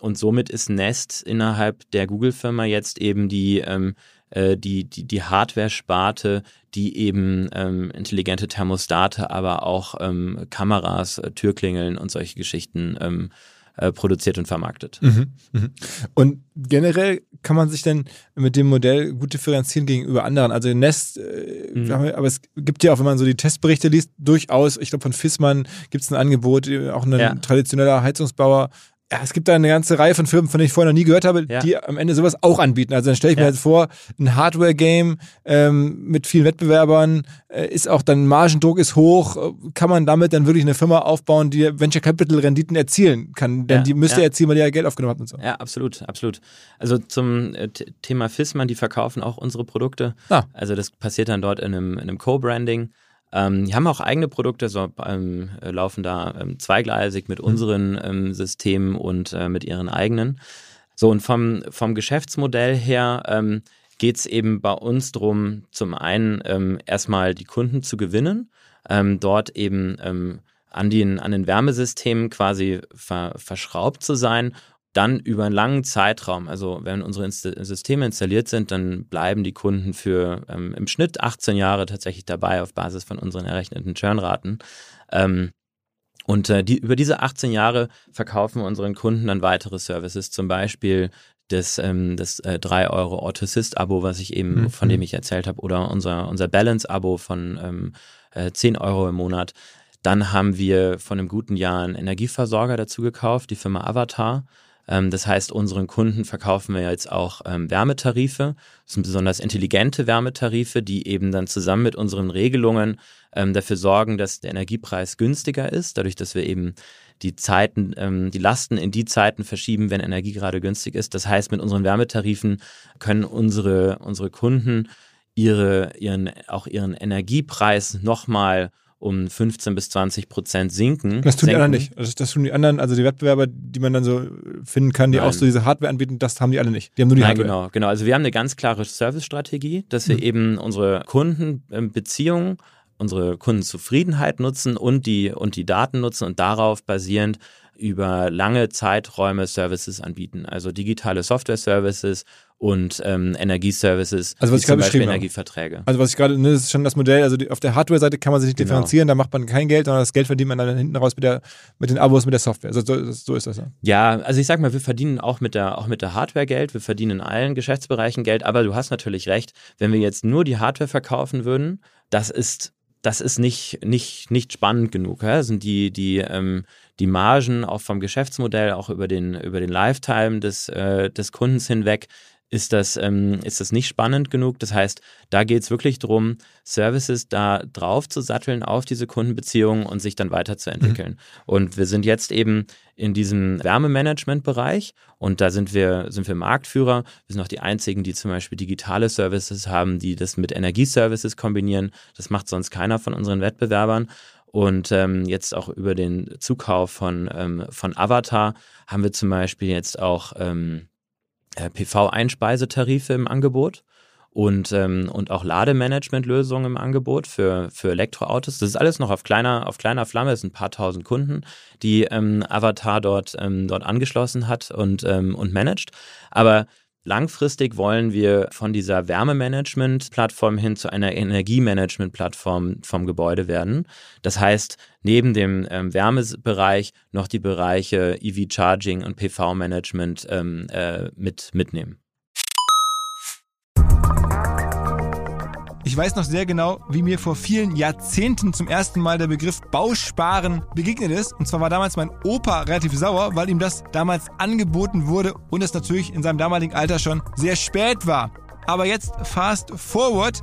Und somit ist Nest innerhalb der Google-Firma jetzt eben die, ähm, äh, die, die, die Hardware-Sparte, die eben ähm, intelligente Thermostate, aber auch ähm, Kameras, äh, Türklingeln und solche Geschichten ähm, äh, produziert und vermarktet. Mhm, mh. Und generell kann man sich denn mit dem Modell gut differenzieren gegenüber anderen. Also Nest, äh, mhm. aber es gibt ja auch, wenn man so die Testberichte liest, durchaus, ich glaube von Fissmann gibt es ein Angebot, auch ein ja. traditioneller Heizungsbauer ja, es gibt da eine ganze Reihe von Firmen, von denen ich vorher noch nie gehört habe, ja. die am Ende sowas auch anbieten. Also dann stelle ich mir jetzt vor, ein Hardware-Game ähm, mit vielen Wettbewerbern, äh, ist auch dann Margendruck ist hoch, kann man damit dann wirklich eine Firma aufbauen, die Venture Capital Renditen erzielen kann. Denn ja, die müsste erzielen, weil die ja Geld aufgenommen hat und so. Ja, absolut, absolut. Also zum äh, Thema Fissmann, die verkaufen auch unsere Produkte. Ah. Also das passiert dann dort in einem, in einem Co-Branding. Ähm, die haben auch eigene Produkte, so ähm, laufen da ähm, zweigleisig mit mhm. unseren ähm, Systemen und äh, mit ihren eigenen. So, und vom, vom Geschäftsmodell her ähm, geht es eben bei uns darum, zum einen ähm, erstmal die Kunden zu gewinnen, ähm, dort eben ähm, an, den, an den Wärmesystemen quasi ver, verschraubt zu sein dann über einen langen Zeitraum, also wenn unsere Inst Systeme installiert sind, dann bleiben die Kunden für ähm, im Schnitt 18 Jahre tatsächlich dabei auf Basis von unseren errechneten Churnraten. Ähm, und äh, die, über diese 18 Jahre verkaufen wir unseren Kunden dann weitere Services, zum Beispiel das, ähm, das äh, 3 Euro Autosist-Abo, was ich eben, mhm. von dem ich erzählt habe, oder unser, unser Balance-Abo von ähm, äh, 10 Euro im Monat. Dann haben wir von einem guten Jahr einen Energieversorger dazu gekauft, die Firma Avatar. Ähm, das heißt, unseren Kunden verkaufen wir jetzt auch ähm, Wärmetarife. Das sind besonders intelligente Wärmetarife, die eben dann zusammen mit unseren Regelungen ähm, dafür sorgen, dass der Energiepreis günstiger ist, dadurch, dass wir eben die Zeiten, ähm, die Lasten in die Zeiten verschieben, wenn Energie gerade günstig ist. Das heißt, mit unseren Wärmetarifen können unsere, unsere Kunden ihre, ihren, auch ihren Energiepreis nochmal um 15 bis 20 Prozent sinken. Das tun senken. die anderen nicht. Also das tun die anderen, also die Wettbewerber, die man dann so finden kann, die Nein. auch so diese Hardware anbieten, das haben die alle nicht. Die haben nur die Nein, Hardware. Genau, genau. Also wir haben eine ganz klare Service-Strategie, dass wir mhm. eben unsere Kundenbeziehungen unsere Kundenzufriedenheit nutzen und die, und die Daten nutzen und darauf basierend über lange Zeiträume Services anbieten. Also digitale Software-Services und ähm, Energieservices, also was ich zum Beispiel Energieverträge. Also was ich gerade, ne, das ist schon das Modell, also die, auf der Hardware-Seite kann man sich nicht genau. differenzieren, da macht man kein Geld, sondern das Geld verdient man dann hinten raus mit, der, mit den Abos, mit der Software. Also so, so ist das ja. Ja, also ich sag mal, wir verdienen auch mit der, auch mit der Hardware Geld, wir verdienen in allen Geschäftsbereichen Geld, aber du hast natürlich recht, wenn wir jetzt nur die Hardware verkaufen würden, das ist das ist nicht, nicht, nicht spannend genug. Ja? Sind die, die, ähm, die Margen auch vom Geschäftsmodell, auch über den, über den Lifetime des, äh, des Kundens hinweg, ist das, ähm, ist das nicht spannend genug. Das heißt, da geht es wirklich darum, Services da drauf zu satteln auf diese Kundenbeziehungen und sich dann weiterzuentwickeln. Mhm. Und wir sind jetzt eben in diesem Wärmemanagement-Bereich und da sind wir, sind wir Marktführer. Wir sind auch die einzigen, die zum Beispiel digitale Services haben, die das mit Energieservices kombinieren. Das macht sonst keiner von unseren Wettbewerbern. Und ähm, jetzt auch über den Zukauf von, ähm, von Avatar haben wir zum Beispiel jetzt auch ähm, äh, PV-Einspeisetarife im Angebot und, ähm, und auch Lademanagementlösungen im Angebot für, für Elektroautos. Das ist alles noch auf kleiner, auf kleiner Flamme. Es sind ein paar tausend Kunden, die ähm, Avatar dort, ähm, dort angeschlossen hat und, ähm, und managt. Aber Langfristig wollen wir von dieser Wärmemanagement-Plattform hin zu einer Energiemanagement-Plattform vom Gebäude werden. Das heißt, neben dem ähm, Wärmebereich noch die Bereiche EV-Charging und PV-Management ähm, äh, mit, mitnehmen. Ich weiß noch sehr genau, wie mir vor vielen Jahrzehnten zum ersten Mal der Begriff Bausparen begegnet ist. Und zwar war damals mein Opa relativ sauer, weil ihm das damals angeboten wurde und es natürlich in seinem damaligen Alter schon sehr spät war. Aber jetzt fast forward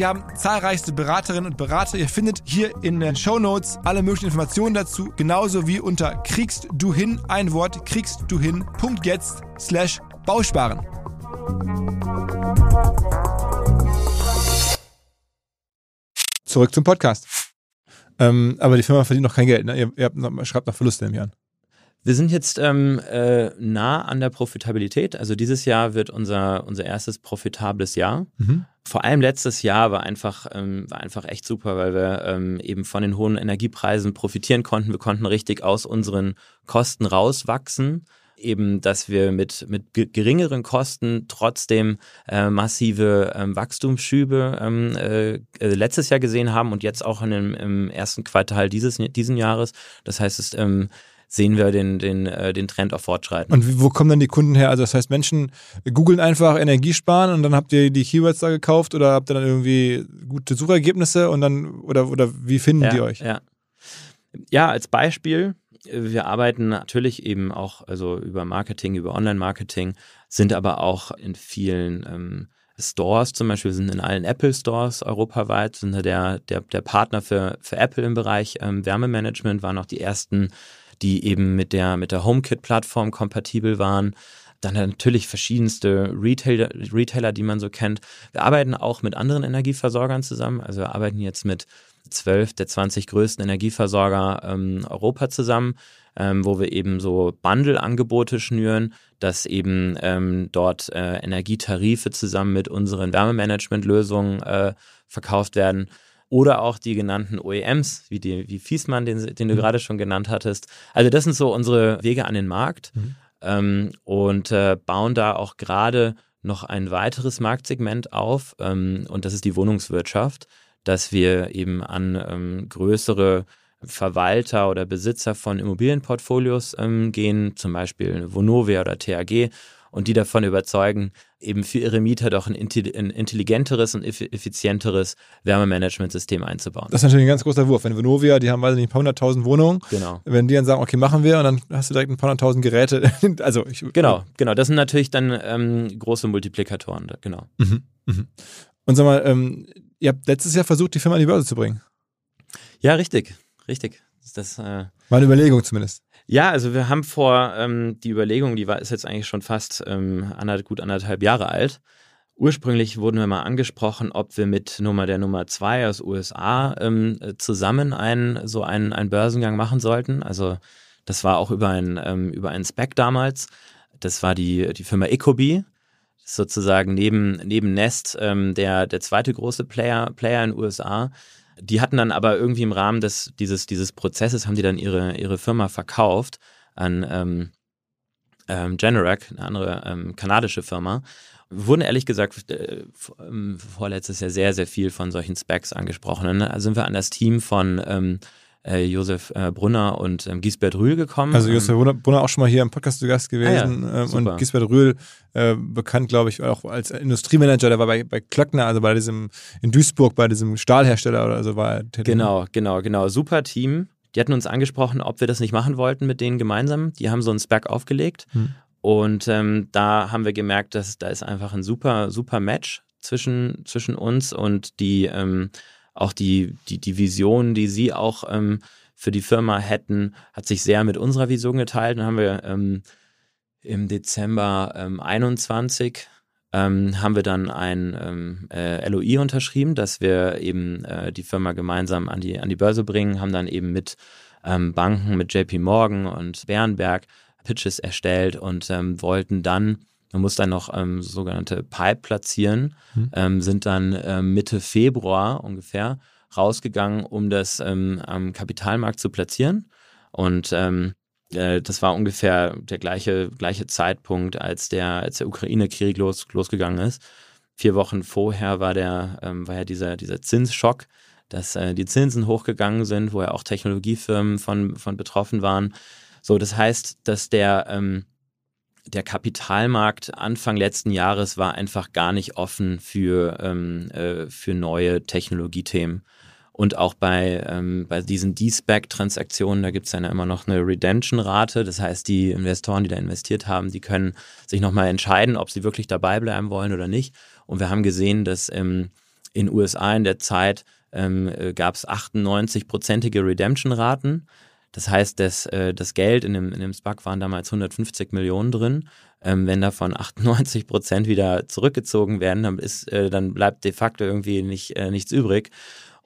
die haben zahlreichste Beraterinnen und Berater. Ihr findet hier in den Show Notes alle möglichen Informationen dazu, genauso wie unter kriegst du hin ein Wort kriegst du hin jetzt slash Bausparen. Zurück zum Podcast. Ähm, aber die Firma verdient noch kein Geld. Ne? Ihr, ihr noch, schreibt noch Verluste im Jahr. Wir sind jetzt ähm, äh, nah an der Profitabilität. Also dieses Jahr wird unser, unser erstes profitables Jahr. Mhm. Vor allem letztes Jahr war einfach, ähm, war einfach echt super, weil wir ähm, eben von den hohen Energiepreisen profitieren konnten. Wir konnten richtig aus unseren Kosten rauswachsen eben, dass wir mit, mit geringeren Kosten trotzdem äh, massive ähm, Wachstumsschübe ähm, äh, äh, letztes Jahr gesehen haben und jetzt auch in dem, im ersten Quartal dieses diesen Jahres. Das heißt, es ähm, sehen wir den, den, äh, den Trend auch fortschreiten. Und wo kommen dann die Kunden her? Also das heißt, Menschen googeln einfach Energiesparen und dann habt ihr die Keywords da gekauft oder habt ihr dann irgendwie gute Suchergebnisse und dann oder, oder wie finden ja, die euch? Ja. ja, als Beispiel, wir arbeiten natürlich eben auch also über Marketing, über Online-Marketing, sind aber auch in vielen ähm, Stores zum Beispiel, sind in allen Apple Stores europaweit, sind der, der, der Partner für, für Apple im Bereich ähm, Wärmemanagement, waren auch die ersten die eben mit der, mit der HomeKit-Plattform kompatibel waren. Dann natürlich verschiedenste Retailer, Retailer, die man so kennt. Wir arbeiten auch mit anderen Energieversorgern zusammen. Also wir arbeiten jetzt mit zwölf der 20 größten Energieversorger ähm, Europa zusammen, ähm, wo wir eben so Bundle-Angebote schnüren, dass eben ähm, dort äh, Energietarife zusammen mit unseren Wärmemanagement-Lösungen äh, verkauft werden oder auch die genannten OEMs, wie, die, wie Fiesmann, den, den du mhm. gerade schon genannt hattest. Also das sind so unsere Wege an den Markt mhm. ähm, und äh, bauen da auch gerade noch ein weiteres Marktsegment auf ähm, und das ist die Wohnungswirtschaft, dass wir eben an ähm, größere Verwalter oder Besitzer von Immobilienportfolios ähm, gehen, zum Beispiel Vonovia oder TAG und die davon überzeugen, eben für ihre Mieter doch ein, intelligenteres und effizienteres Wärmemanagementsystem einzubauen. Das ist natürlich ein ganz großer Wurf. Wenn Vonovia, die haben, weiß nicht, ein paar hunderttausend Wohnungen, genau. wenn die dann sagen, okay, machen wir, und dann hast du direkt ein paar hunderttausend Geräte. [LAUGHS] also ich, genau, genau. Das sind natürlich dann ähm, große Multiplikatoren, genau. Mhm, mhm. Und sag mal, ähm, ihr habt letztes Jahr versucht, die Firma an die Börse zu bringen. Ja, richtig, richtig. Das äh, war eine Überlegung zumindest. Ja, also wir haben vor ähm, die Überlegung, die war ist jetzt eigentlich schon fast ähm, anderth, gut anderthalb Jahre alt. Ursprünglich wurden wir mal angesprochen, ob wir mit Nummer der Nummer zwei aus USA ähm, zusammen einen so einen, einen Börsengang machen sollten. Also das war auch über ein ähm, über einen Spec damals. Das war die die Firma Ecobee, sozusagen neben neben Nest ähm, der der zweite große Player Player in den USA die hatten dann aber irgendwie im Rahmen des, dieses, dieses Prozesses, haben die dann ihre, ihre Firma verkauft an ähm, ähm, Generac, eine andere ähm, kanadische Firma. Wurden ehrlich gesagt äh, ähm, vorletztes Jahr sehr, sehr viel von solchen Specs angesprochen. Also sind wir an das Team von ähm, äh, Josef äh, Brunner und ähm, Giesbert Rühl gekommen. Also Josef ähm, Brunner auch schon mal hier im Podcast zu Gast gewesen ah ja, ähm, und Giesbert Rühl äh, bekannt, glaube ich, auch als Industriemanager, der war bei, bei Klöckner, also bei diesem in Duisburg, bei diesem Stahlhersteller oder so war er. Genau, genau, genau. Super Team. Die hatten uns angesprochen, ob wir das nicht machen wollten mit denen gemeinsam. Die haben so einen Spec aufgelegt hm. und ähm, da haben wir gemerkt, dass da ist einfach ein super, super Match zwischen, zwischen uns und die ähm, auch die, die, die Vision, die sie auch ähm, für die Firma hätten, hat sich sehr mit unserer Vision geteilt. Dann haben wir ähm, im Dezember ähm, 21 ähm, haben wir dann ein ähm, äh, LOI unterschrieben, dass wir eben äh, die Firma gemeinsam an die, an die Börse bringen, haben dann eben mit ähm, Banken, mit JP Morgan und Bärenberg Pitches erstellt und ähm, wollten dann man muss dann noch ähm, sogenannte Pipe platzieren, mhm. ähm, sind dann ähm, Mitte Februar ungefähr rausgegangen, um das ähm, am Kapitalmarkt zu platzieren. Und ähm, äh, das war ungefähr der gleiche, gleiche Zeitpunkt, als der, als der Ukraine-Krieg los, losgegangen ist. Vier Wochen vorher war der, ähm, war ja dieser, dieser Zinsschock, dass äh, die Zinsen hochgegangen sind, wo ja auch Technologiefirmen von, von betroffen waren. So, das heißt, dass der, ähm, der Kapitalmarkt Anfang letzten Jahres war einfach gar nicht offen für, ähm, äh, für neue Technologiethemen. Und auch bei, ähm, bei diesen D-Spec-Transaktionen, da gibt es dann immer noch eine Redemption-Rate. Das heißt, die Investoren, die da investiert haben, die können sich nochmal entscheiden, ob sie wirklich dabei bleiben wollen oder nicht. Und wir haben gesehen, dass ähm, in USA in der Zeit ähm, äh, gab es 98-prozentige Redemption-Raten. Das heißt, das, äh, das Geld in dem, in dem SPAC waren damals 150 Millionen drin. Ähm, wenn davon 98 Prozent wieder zurückgezogen werden, dann, ist, äh, dann bleibt de facto irgendwie nicht, äh, nichts übrig.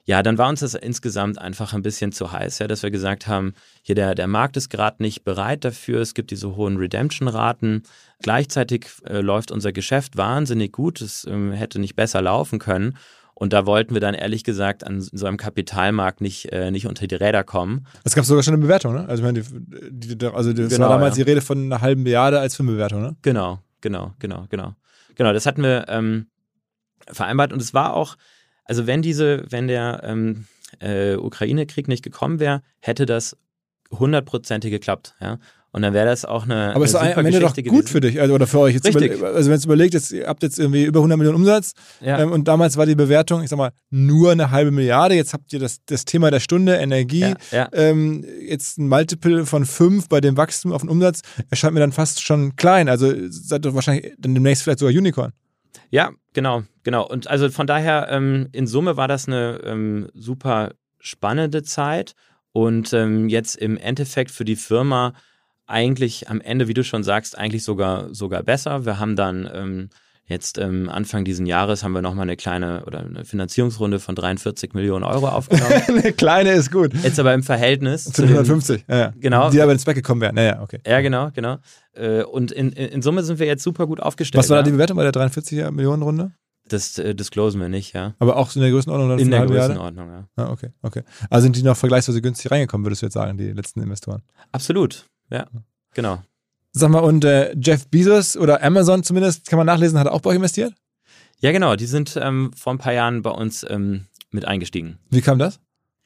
Ja, dann war uns das insgesamt einfach ein bisschen zu heiß, ja, dass wir gesagt haben, hier der, der Markt ist gerade nicht bereit dafür, es gibt diese hohen Redemption-Raten. Gleichzeitig äh, läuft unser Geschäft wahnsinnig gut, es ähm, hätte nicht besser laufen können. Und da wollten wir dann ehrlich gesagt an so einem Kapitalmarkt nicht, äh, nicht unter die Räder kommen. Es gab sogar schon eine Bewertung, ne? Also, ich meine, die, die, also das Genau, war damals ja. die Rede von einer halben Milliarde als Filmbewertung, ne? Genau, genau, genau, genau. Genau, das hatten wir ähm, vereinbart und es war auch, also wenn diese, wenn der ähm, äh, Ukraine-Krieg nicht gekommen wäre, hätte das hundertprozentig geklappt, ja. Und dann wäre das auch eine. Aber es ist am Ende doch gut gewesen. für dich also, oder für euch. Jetzt Richtig. überle- also wenn es überlegt, jetzt, ihr habt jetzt irgendwie über 100 Millionen Umsatz Ja. ähm, und damals war die Bewertung, ich sag mal, nur eine halbe Milliarde. Jetzt habt ihr das, das Thema der Stunde, Energie. ja, ja. Ähm, jetzt ein Multiple von 5 bei dem Wachstum auf den Umsatz erscheint mir dann fast schon klein. Also seid ihr wahrscheinlich dann demnächst vielleicht sogar Unicorn. Ja, genau, genau. Und also von daher, ähm, in Summe war das eine ähm, super spannende Zeit und ähm, jetzt im Endeffekt für die Firma eigentlich am Ende, wie du schon sagst, eigentlich sogar, sogar besser. Wir haben dann ähm, jetzt ähm, Anfang diesen Jahres haben wir nochmal eine kleine oder eine Finanzierungsrunde von 43 Millionen Euro aufgenommen. [LAUGHS] eine kleine ist gut. jetzt aber im Verhältnis Zu den den- 150. Ja, ja. Genau. Die aber ins Back gekommen wären. Naja, okay. Ja, genau, genau. Äh, Und in, in, in Summe sind wir jetzt super gut aufgestellt. Was war da die ja? Bewertung bei der 43 Millionen Runde? Das äh, disclosen wir nicht, ja. Aber auch in der Größenordnung dann In der? Größenordnung, ja. Ah, okay, okay. Also sind die noch vergleichsweise günstig reingekommen, würdest du jetzt sagen, die letzten Investoren? Absolut, ja. Genau. Sag mal, und äh, Jeff Bezos oder Amazon zumindest, kann man nachlesen, hat er auch bei euch investiert? Ja, genau. Die sind ähm, vor ein paar Jahren bei uns ähm, mit eingestiegen. Wie kam das?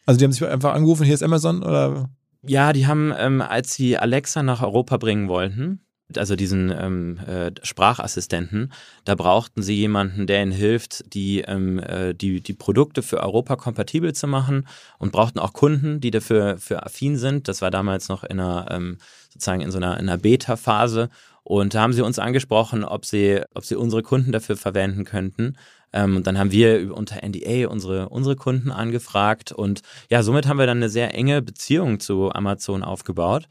Also die haben sich einfach angerufen, hier ist Amazon oder? Ja, die haben, ähm, als sie Alexa nach Europa bringen wollten, also diesen ähm, äh, Sprachassistenten, da brauchten sie jemanden, der ihnen hilft, die, ähm, äh, die, die Produkte für Europa kompatibel zu machen und brauchten auch Kunden, die dafür für affin sind. Das war damals noch in einer, ähm, sozusagen in so einer, in einer Beta-Phase. Und da haben sie uns angesprochen, ob sie, ob sie unsere Kunden dafür verwenden könnten. Ähm, und dann haben wir unter NDA unsere, unsere Kunden angefragt. Und ja, somit haben wir dann eine sehr enge Beziehung zu Amazon aufgebaut.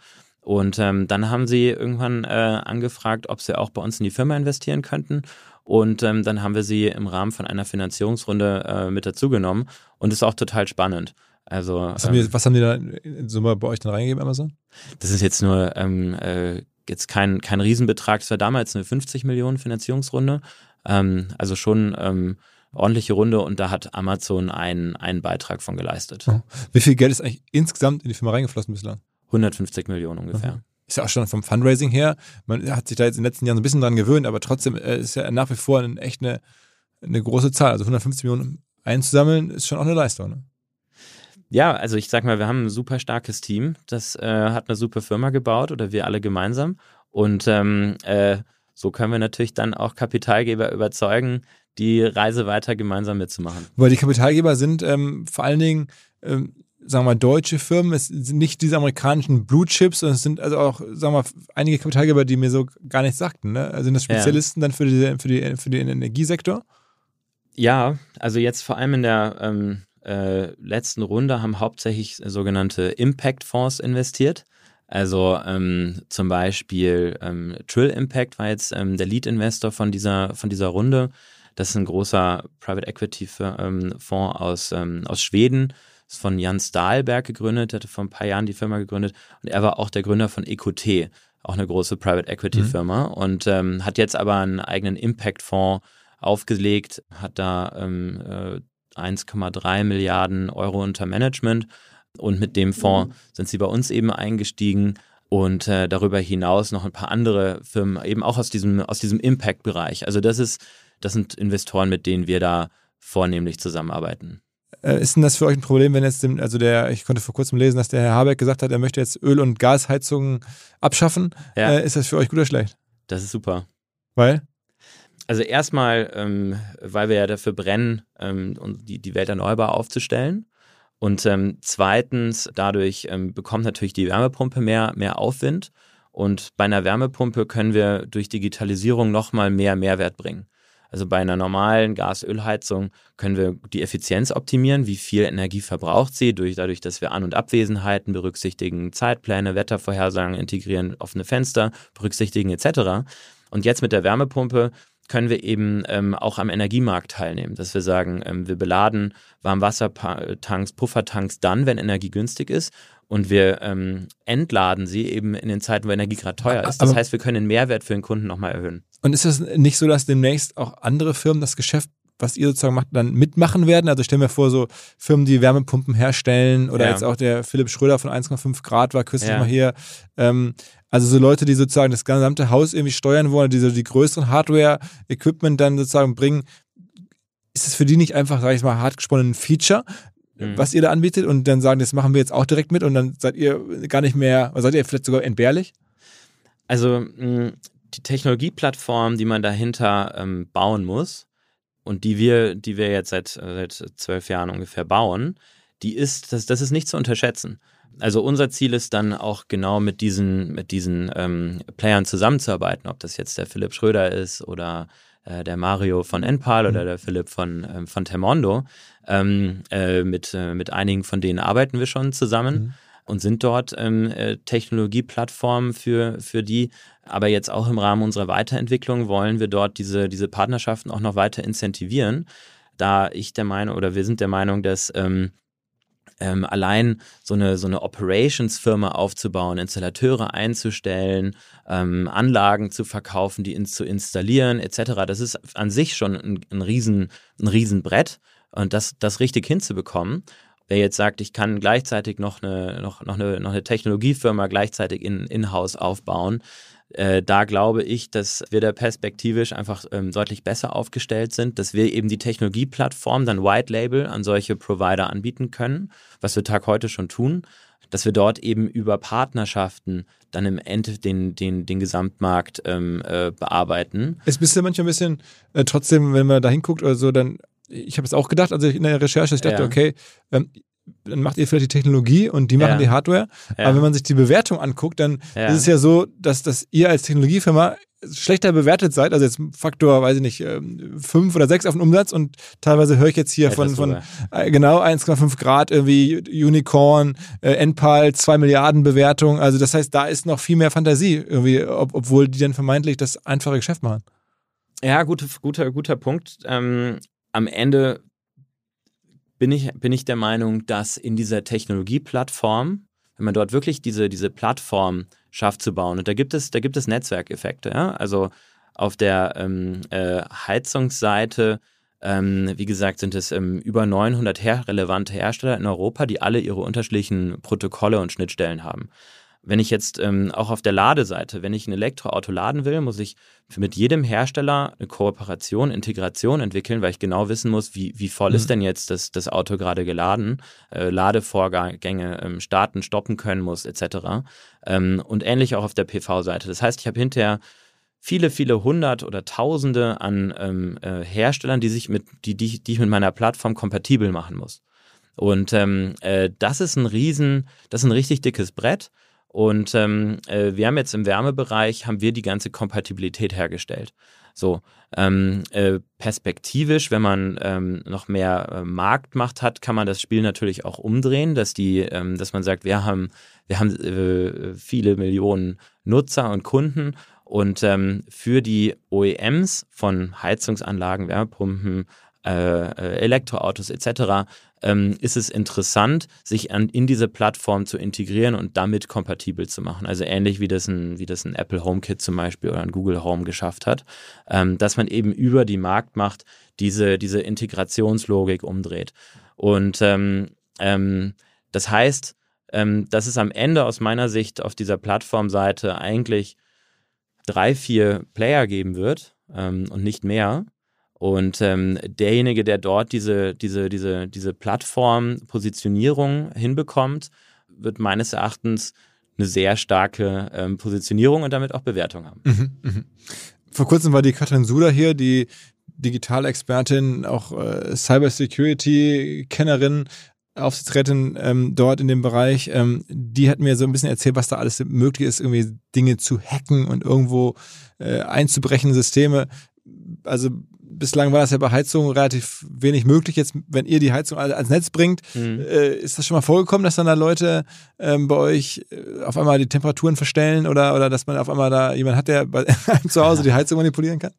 Und ähm, dann haben sie irgendwann äh, angefragt, ob sie auch bei uns in die Firma investieren könnten. Und ähm, dann haben wir sie im Rahmen von einer Finanzierungsrunde äh, mit dazugenommen. Und ist auch total spannend. Also Was haben, ähm, die, was haben die da in Summe bei euch dann reingegeben, Amazon? das ist jetzt nur ähm, äh, jetzt kein, kein Riesenbetrag. Es war damals eine 50 Millionen Finanzierungsrunde. Ähm, also schon ähm, ordentliche Runde und da hat Amazon einen, einen Beitrag von geleistet. Mhm. Wie viel Geld ist eigentlich insgesamt in die Firma reingeflossen bislang? 150 Millionen ungefähr. Mhm. Ist ja auch schon vom Fundraising her. Man hat sich da jetzt in den letzten Jahren so ein bisschen dran gewöhnt, aber trotzdem äh, ist ja nach wie vor ein, echt eine, eine große Zahl. Also 150 Millionen einzusammeln, ist schon auch eine Leistung. Ne? Ja, also ich sag mal, wir haben ein super starkes Team. Das äh, hat eine super Firma gebaut oder wir alle gemeinsam. Und ähm, äh, so können wir natürlich dann auch Kapitalgeber überzeugen, die Reise weiter gemeinsam mitzumachen. Weil die Kapitalgeber sind ähm, vor allen Dingen, ähm, sagen wir mal, deutsche Firmen. Es sind nicht diese amerikanischen Blue Chips, sondern es sind also auch, sagen wir mal, einige Kapitalgeber, die mir so gar nichts sagten. Ne? Also sind das Ja. Spezialisten dann für, die, für, die, für den Energiesektor? Ja, also jetzt vor allem in der ähm, äh, letzten Runde haben hauptsächlich sogenannte Impact-Fonds investiert. Also ähm, zum Beispiel ähm, Trill Impact war jetzt ähm, der Lead-Investor von dieser, von dieser Runde. Das ist ein großer Private Equity ähm, Fonds aus, ähm, aus Schweden. Ist von Jan Stahlberg gegründet, hatte vor ein paar Jahren die Firma gegründet und er war auch der Gründer von EQT, auch eine große Private Equity Firma und ähm, hat jetzt aber einen eigenen Impact Fonds aufgelegt, hat da ähm, äh, 1,3 Milliarden Euro unter Management und mit dem Fonds sind sie bei uns eben eingestiegen und äh, darüber hinaus noch ein paar andere Firmen, eben auch aus diesem, aus diesem Impact-Bereich. Also das ist, das sind Investoren, mit denen wir da vornehmlich zusammenarbeiten. Äh, ist denn das für euch ein Problem, wenn jetzt, dem, also der, ich konnte vor kurzem lesen, dass der Herr Habeck gesagt hat, er möchte jetzt Öl- und Gasheizungen abschaffen. Ja. Äh, ist das für euch gut oder schlecht? Das ist super. Weil? Also erstmal, ähm, weil wir ja dafür brennen, ähm, um die, die Welt erneuerbar aufzustellen. Und ähm, zweitens, dadurch ähm, bekommt natürlich die Wärmepumpe mehr, mehr Aufwind. Und bei einer Wärmepumpe können wir durch Digitalisierung nochmal mehr Mehrwert bringen. Also bei einer normalen Gas-Ölheizung können wir die Effizienz optimieren, wie viel Energie verbraucht sie, durch, dadurch, dass wir An- und Abwesenheiten berücksichtigen, Zeitpläne, Wettervorhersagen integrieren, offene Fenster berücksichtigen etc. Und jetzt mit der Wärmepumpe können wir eben ähm, auch am Energiemarkt teilnehmen, dass wir sagen, ähm, wir beladen Warmwassertanks, Puffertanks dann, wenn Energie günstig ist und wir ähm, entladen sie eben in den Zeiten, wo Energie gerade teuer ist. Das Aber- heißt, wir können den Mehrwert für den Kunden nochmal erhöhen. Und ist es nicht so, dass demnächst auch andere Firmen das Geschäft was ihr sozusagen macht, dann mitmachen werden? Also stellen wir vor, so Firmen, die Wärmepumpen herstellen oder Ja. jetzt auch der Philipp Schröder von 1,5 Grad war kürzlich Ja. mal hier. Ähm, also so Leute, die sozusagen das gesamte Haus irgendwie steuern wollen, die so die größeren Hardware-Equipment dann sozusagen bringen. Ist es für die nicht einfach, sag ich mal, hart gesponnen ein Feature, Mhm. was ihr da anbietet und dann sagen, das machen wir jetzt auch direkt mit und dann seid ihr gar nicht mehr, seid ihr vielleicht sogar entbehrlich? Also mh, die Technologieplattform, die man dahinter ähm, bauen muss und die wir, die wir jetzt seit, äh, seit zwölf Jahren ungefähr bauen, die ist, das, das ist nicht zu unterschätzen. Also unser Ziel ist dann auch genau mit diesen, mit diesen ähm, Playern zusammenzuarbeiten, ob das jetzt der Philipp Schröder ist oder äh, der Mario von Enpal oder der Philipp von, ähm, von Termondo. Ähm, äh, mit, äh, mit einigen von denen arbeiten wir schon zusammen und sind dort ähm, äh, Technologieplattformen für, für die. Aber jetzt auch im Rahmen unserer Weiterentwicklung wollen wir dort diese, diese Partnerschaften auch noch weiter incentivieren, da ich der Meinung oder wir sind der Meinung, dass ähm, ähm, allein so eine, so eine Operations-Firma aufzubauen, Installateure einzustellen, ähm, Anlagen zu verkaufen, die ins, zu installieren, etc., das ist an sich schon ein, ein, Riesen, ein Riesenbrett. Und das, das richtig hinzubekommen, wer jetzt sagt, ich kann gleichzeitig noch eine, noch, noch eine, noch eine Technologiefirma gleichzeitig in, in-house aufbauen, äh, da glaube ich, dass wir da perspektivisch einfach ähm, deutlich besser aufgestellt sind, dass wir eben die Technologieplattform dann White Label an solche Provider anbieten können, was wir Tag heute schon tun, dass wir dort eben über Partnerschaften dann im Ende den, den, den Gesamtmarkt ähm, äh, bearbeiten. Es bist du manchmal ein bisschen, äh, trotzdem, wenn man da hinguckt oder so, dann, ich habe es auch gedacht, also in der Recherche, ich dachte, Ja. okay, ähm, dann macht ihr vielleicht die Technologie und die machen Ja. die Hardware. Ja. Aber wenn man sich die Bewertung anguckt, dann Ja. ist es ja so, dass, dass ihr als Technologiefirma schlechter bewertet seid, also jetzt Faktor, weiß ich nicht, ähm, fünf oder sechs auf den Umsatz und teilweise höre ich jetzt hier von, Etwas von äh, genau 1,5 Grad irgendwie Unicorn, äh, Enpal, 2 Milliarden Bewertung, also das heißt, da ist noch viel mehr Fantasie irgendwie, ob, obwohl die dann vermeintlich das einfache Geschäft machen. Ja, gute, guter, guter Punkt. Ähm, am Ende bin ich, bin ich der Meinung, dass in dieser Technologieplattform, wenn man dort wirklich diese, diese Plattform schafft zu bauen, und da gibt es, da gibt es Netzwerkeffekte, ja? Also auf der ähm, äh, Heizungsseite, ähm, wie gesagt, sind es ähm, über 900 her relevante Hersteller in Europa, die alle ihre unterschiedlichen Protokolle und Schnittstellen haben. Wenn ich jetzt ähm, auch auf der Ladeseite, wenn ich ein Elektroauto laden will, muss ich mit jedem Hersteller eine Kooperation, Integration entwickeln, weil ich genau wissen muss, wie, wie voll Mhm. ist denn jetzt das, das Auto gerade geladen, äh, Ladevorgänge ähm, starten, stoppen können muss, etc. Ähm, und ähnlich auch auf der PV-Seite. Das heißt, ich habe hinterher viele, viele hundert oder tausende an ähm, äh, Herstellern, die sich mit, die, die, die ich mit meiner Plattform kompatibel machen muss. Und ähm, äh, das ist ein riesen, das ist ein richtig dickes Brett. Und ähm, äh, wir haben jetzt im Wärmebereich, haben wir die ganze Kompatibilität hergestellt. So, ähm, äh, perspektivisch, wenn man ähm, noch mehr äh, Marktmacht hat, kann man das Spiel natürlich auch umdrehen, dass die, ähm, dass man sagt, wir haben, wir haben äh, viele Millionen Nutzer und Kunden und ähm, für die OEMs von Heizungsanlagen, Wärmepumpen, äh, äh, Elektroautos etc. Ähm, ist es interessant, sich an, in diese Plattform zu integrieren und damit kompatibel zu machen. Also ähnlich wie das ein, wie das ein Apple HomeKit zum Beispiel oder ein Google Home geschafft hat, ähm, dass man eben über die Marktmacht diese, diese Integrationslogik umdreht. Und ähm, ähm, das heißt, ähm, dass es am Ende aus meiner Sicht auf dieser Plattformseite eigentlich drei, vier Player geben wird ähm, und nicht mehr. Und ähm, derjenige, der dort diese, diese, diese, diese Plattform-Positionierung hinbekommt, wird meines Erachtens eine sehr starke ähm, Positionierung und damit auch Bewertung haben. Mhm, mhm. Vor kurzem war die Katrin Suda hier, die Digitalexpertin, auch äh, Cybersecurity-Kennerin, Aufsichtsrätin ähm, dort in dem Bereich. Ähm, die hat mir so ein bisschen erzählt, was da alles möglich ist, irgendwie Dinge zu hacken und irgendwo äh, einzubrechen, Systeme. Also bislang war das ja bei Heizung relativ wenig möglich. Jetzt, wenn ihr die Heizung ans Netz bringt, Mhm. äh, ist das schon mal vorgekommen, dass dann da Leute ähm, bei euch äh, auf einmal die Temperaturen verstellen oder, oder dass man auf einmal da jemand hat, der bei einem [LAUGHS] zu Hause die Heizung manipulieren kann?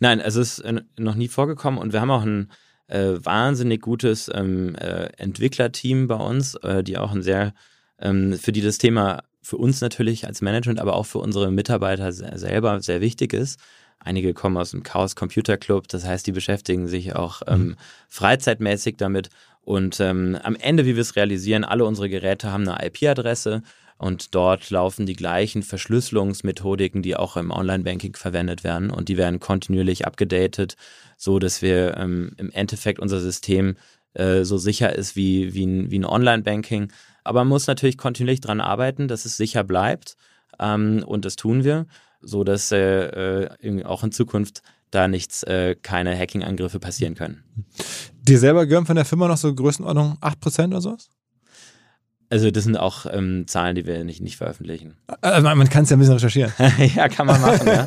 Nein, also es ist äh, noch nie vorgekommen und wir haben auch ein äh, wahnsinnig gutes ähm, äh, Entwicklerteam bei uns, äh, die auch ein sehr, ähm, für die das Thema für uns natürlich als Management, aber auch für unsere Mitarbeiter se- selber sehr wichtig ist. Einige kommen aus dem Chaos Computer Club, das heißt, die beschäftigen sich auch ähm, freizeitmäßig damit. Und ähm, am Ende, wie wir es realisieren, alle unsere Geräte haben eine IP-Adresse und dort laufen die gleichen Verschlüsselungsmethodiken, die auch im Online-Banking verwendet werden. Und die werden kontinuierlich abgedatet, so dass wir ähm, im Endeffekt unser System äh, so sicher ist wie, wie ein, wie ein Online-Banking. Aber man muss natürlich kontinuierlich daran arbeiten, dass es sicher bleibt. Ähm, und das tun wir, so dass äh, äh, auch in Zukunft da nichts, äh, keine Hacking-Angriffe passieren können. Dir selber gehören von der Firma noch so Größenordnung 8% oder sowas? Also das sind auch ähm, Zahlen, die wir nicht, nicht veröffentlichen. Also man kann es ja ein bisschen recherchieren. [LAUGHS] ja, kann man machen, ja.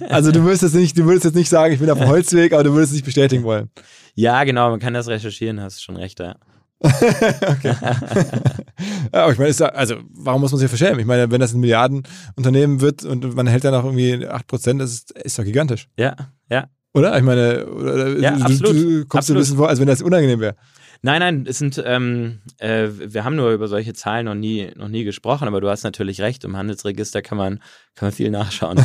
[LAUGHS] also du würdest, jetzt nicht, du würdest jetzt nicht sagen, ich bin auf dem [LAUGHS] Holzweg, aber du würdest es nicht bestätigen wollen. Ja, genau, man kann das recherchieren, hast schon recht, ja. [LAUGHS] okay. [LAUGHS] aber ich meine, da, also warum muss man sich verschämen? Ich meine, wenn das ein Milliardenunternehmen wird und man hält dann auch irgendwie 8%, das ist, ist doch gigantisch. Ja, ja. Oder? Ich meine, oder, ja, du, absolut. du kommst absolut. ein bisschen vor, als wenn das unangenehm wäre. Nein, nein, es sind, ähm, äh, wir haben nur über solche Zahlen noch nie, noch nie gesprochen, aber du hast natürlich recht, im Handelsregister kann man, kann man viel nachschauen. [LAUGHS]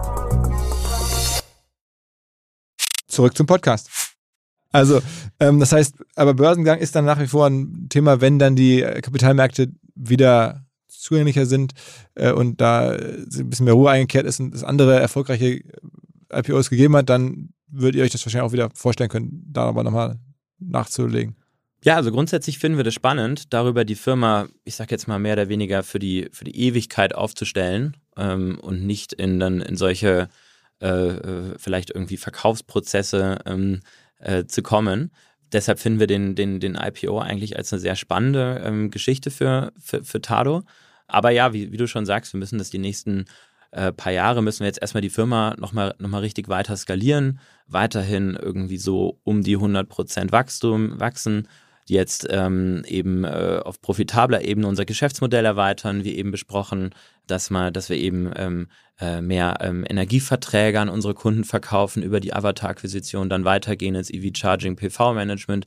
Zurück zum Podcast. Also, ähm, das heißt, aber Börsengang ist dann nach wie vor ein Thema, wenn dann die Kapitalmärkte wieder zugänglicher sind äh, und da ein bisschen mehr Ruhe eingekehrt ist und es andere erfolgreiche IPOs gegeben hat, dann würdet ihr euch das wahrscheinlich auch wieder vorstellen können, da aber nochmal nachzulegen. Ja, also grundsätzlich finden wir das spannend, darüber die Firma, ich sag jetzt mal mehr oder weniger für die, für die Ewigkeit aufzustellen ähm, und nicht in dann in solche äh, vielleicht irgendwie Verkaufsprozesse ähm, äh, zu kommen. Deshalb finden wir den, den, den IPO eigentlich als eine sehr spannende ähm, Geschichte für, für, für Tado. Aber ja, wie, wie du schon sagst, wir müssen das die nächsten äh, paar Jahre müssen wir jetzt erstmal die Firma nochmal noch mal richtig weiter skalieren, weiterhin irgendwie so um die 100% Wachstum wachsen, jetzt ähm, eben äh, auf profitabler Ebene unser Geschäftsmodell erweitern, wie eben besprochen, dass, mal, dass wir eben ähm, äh, mehr ähm, Energieverträge an unsere Kunden verkaufen über die Avatar-Akquisition, dann weitergehen ins EV-Charging, PV-Management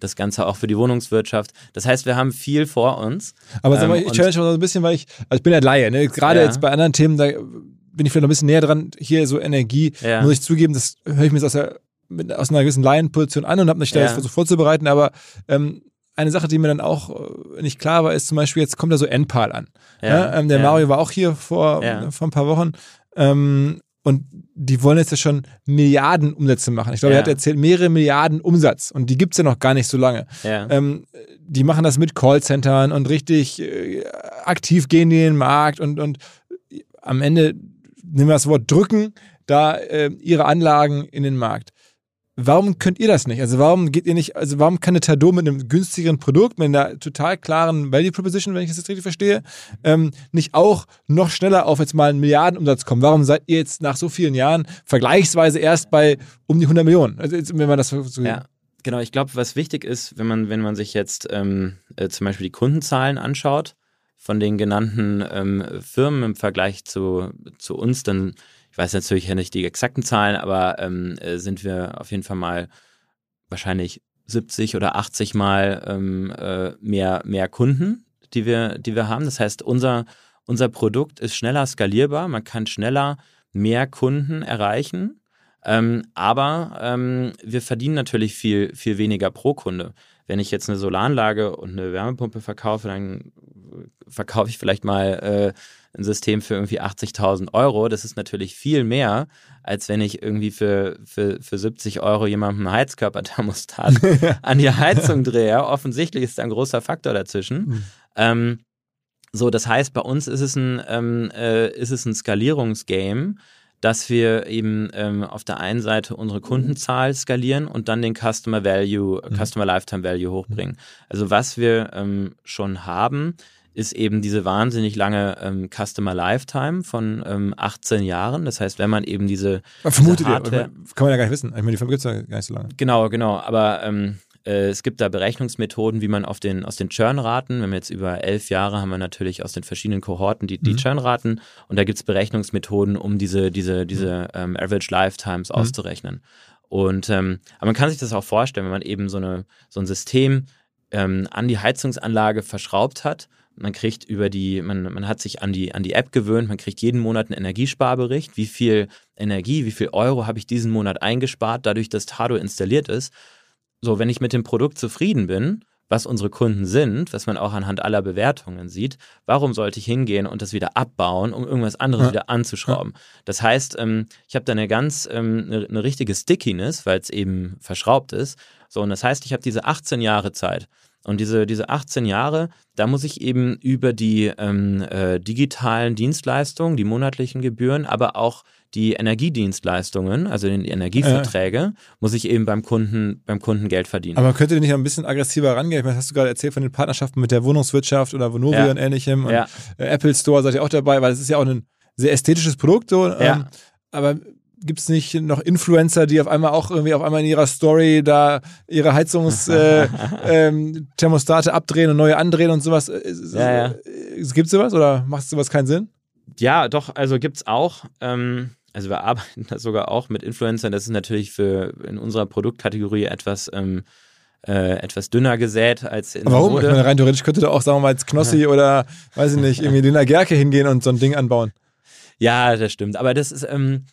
das Ganze auch für die Wohnungswirtschaft. Das heißt, wir haben viel vor uns. Aber sag mal, ich challenge mal so ein bisschen, weil ich, also ich bin ja Laie, ne? gerade ja. jetzt bei anderen Themen, da bin ich vielleicht noch ein bisschen näher dran. Hier so Energie, ja. muss ich zugeben, das höre ich mir jetzt aus, der, aus einer gewissen Laienposition an und habe mich da ja. jetzt versucht vorzubereiten, aber ähm, eine Sache, die mir dann auch äh, nicht klar war, ist zum Beispiel, jetzt kommt da so Enpal an. Ja, ähm, der Mario war auch hier vor, vor ein paar Wochen. Ähm, und die wollen jetzt ja schon Milliarden Umsätze machen. Ich glaube, ja. er hat erzählt, mehrere Milliarden Umsatz. Und die gibt es ja noch gar nicht so lange. Ja. Ähm, die machen das mit Callcentern und richtig äh, aktiv gehen die in den Markt und, und am Ende, nehmen wir das Wort drücken, da äh, ihre Anlagen in den Markt. Warum könnt ihr das nicht? Also warum geht ihr nicht, also warum kann eine Tado mit einem günstigeren Produkt, mit einer total klaren Value Proposition, wenn ich das jetzt richtig verstehe, ähm, nicht auch noch schneller auf jetzt mal einen Milliardenumsatz kommen? Warum seid ihr jetzt nach so vielen Jahren vergleichsweise erst bei um die 100 Millionen? Also jetzt, wenn man das so ja. Genau, ich glaube, was wichtig ist, wenn man, wenn man sich jetzt ähm, äh, zum Beispiel die Kundenzahlen anschaut von den genannten ähm, Firmen im Vergleich zu, zu uns, dann ich weiß natürlich ja nicht die exakten Zahlen, aber ähm, äh, sind wir auf jeden Fall mal wahrscheinlich 70 oder 80 Mal ähm, äh, mehr, mehr Kunden, die wir, die wir haben. Das heißt, unser, unser Produkt ist schneller skalierbar, man kann schneller mehr Kunden erreichen. Ähm, aber ähm, wir verdienen natürlich viel, viel weniger pro Kunde. Wenn ich jetzt eine Solaranlage und eine Wärmepumpe verkaufe, dann verkaufe ich vielleicht mal äh, ein System für irgendwie 80.000 Euro. Das ist natürlich viel mehr, als wenn ich irgendwie für, für, für 70 Euro jemandem einen Heizkörperthermostat [LAUGHS] an die Heizung drehe. Offensichtlich ist da ein großer Faktor dazwischen. Mhm. Ähm, so, das heißt, bei uns ist es ein, ähm, äh, ist es ein Skalierungsgame dass wir eben ähm, auf der einen Seite unsere Kundenzahl skalieren und dann den Customer Value, mhm. Customer Lifetime Value hochbringen. Also was wir ähm, schon haben, ist eben diese wahnsinnig lange ähm, Customer Lifetime von ähm, 18 Jahren. Das heißt, wenn man eben diese, Vermutet diese Hardware, ihr, kann man ja gar nicht wissen. Ich meine, die Firma gibt es ja gar nicht so lange. Genau, genau. Aber ähm, äh, es gibt da Berechnungsmethoden, wie man auf den, aus den Churnraten, wenn wir jetzt über elf Jahre haben wir natürlich aus den verschiedenen Kohorten die, die mhm. Churnraten und da gibt es Berechnungsmethoden, um diese, diese, diese ähm, Average Lifetimes mhm. auszurechnen. Und ähm, aber man kann sich das auch vorstellen, wenn man eben so, eine, so ein System ähm, an die Heizungsanlage verschraubt hat. Man kriegt über die, man, man hat sich an die, an die App gewöhnt, man kriegt jeden Monat einen Energiesparbericht, wie viel Energie, wie viel Euro habe ich diesen Monat eingespart, dadurch, dass Tado installiert ist. So, wenn ich mit dem Produkt zufrieden bin, was unsere Kunden sind, was man auch anhand aller Bewertungen sieht, warum sollte ich hingehen und das wieder abbauen, um irgendwas anderes ja. wieder anzuschrauben? Das heißt, ähm, ich habe da eine ganz, ähm, eine richtige Stickiness, weil es eben verschraubt ist. So, und das heißt, ich habe diese 18 Jahre Zeit. Und diese, diese 18 Jahre, da muss ich eben über die ähm, äh, digitalen Dienstleistungen, die monatlichen Gebühren, aber auch die Energiedienstleistungen, also die Energieverträge, äh. muss ich eben beim Kunden, beim Kunden Geld verdienen. Aber man könnte nicht ein bisschen aggressiver rangehen. Was hast du gerade erzählt von den Partnerschaften mit der Wohnungswirtschaft oder Vonovia ja. und ähnlichem. Und ja. Äh, Apple Store seid ihr auch dabei, weil es ist ja auch ein sehr ästhetisches Produkt. So, ähm, ja. Aber gibt es nicht noch Influencer, die auf einmal auch irgendwie auf einmal in ihrer Story da ihre Heizungsthermostate [LAUGHS] äh, ähm, abdrehen und neue andrehen und sowas? Äh, ja, ja. Gibt es sowas oder macht sowas keinen Sinn? Ja, doch, also gibt es auch. Ähm, also wir [LAUGHS] arbeiten da sogar auch mit Influencern. Das ist natürlich für in unserer Produktkategorie etwas ähm, äh, etwas dünner gesät als in Warum? Mode. Ich meine, rein theoretisch könnte da auch, sagen wir mal, als Knossi [LAUGHS] oder, weiß ich nicht, irgendwie Lena Gerke hingehen und so ein Ding anbauen. Ja, das stimmt. Aber das ist, ähm,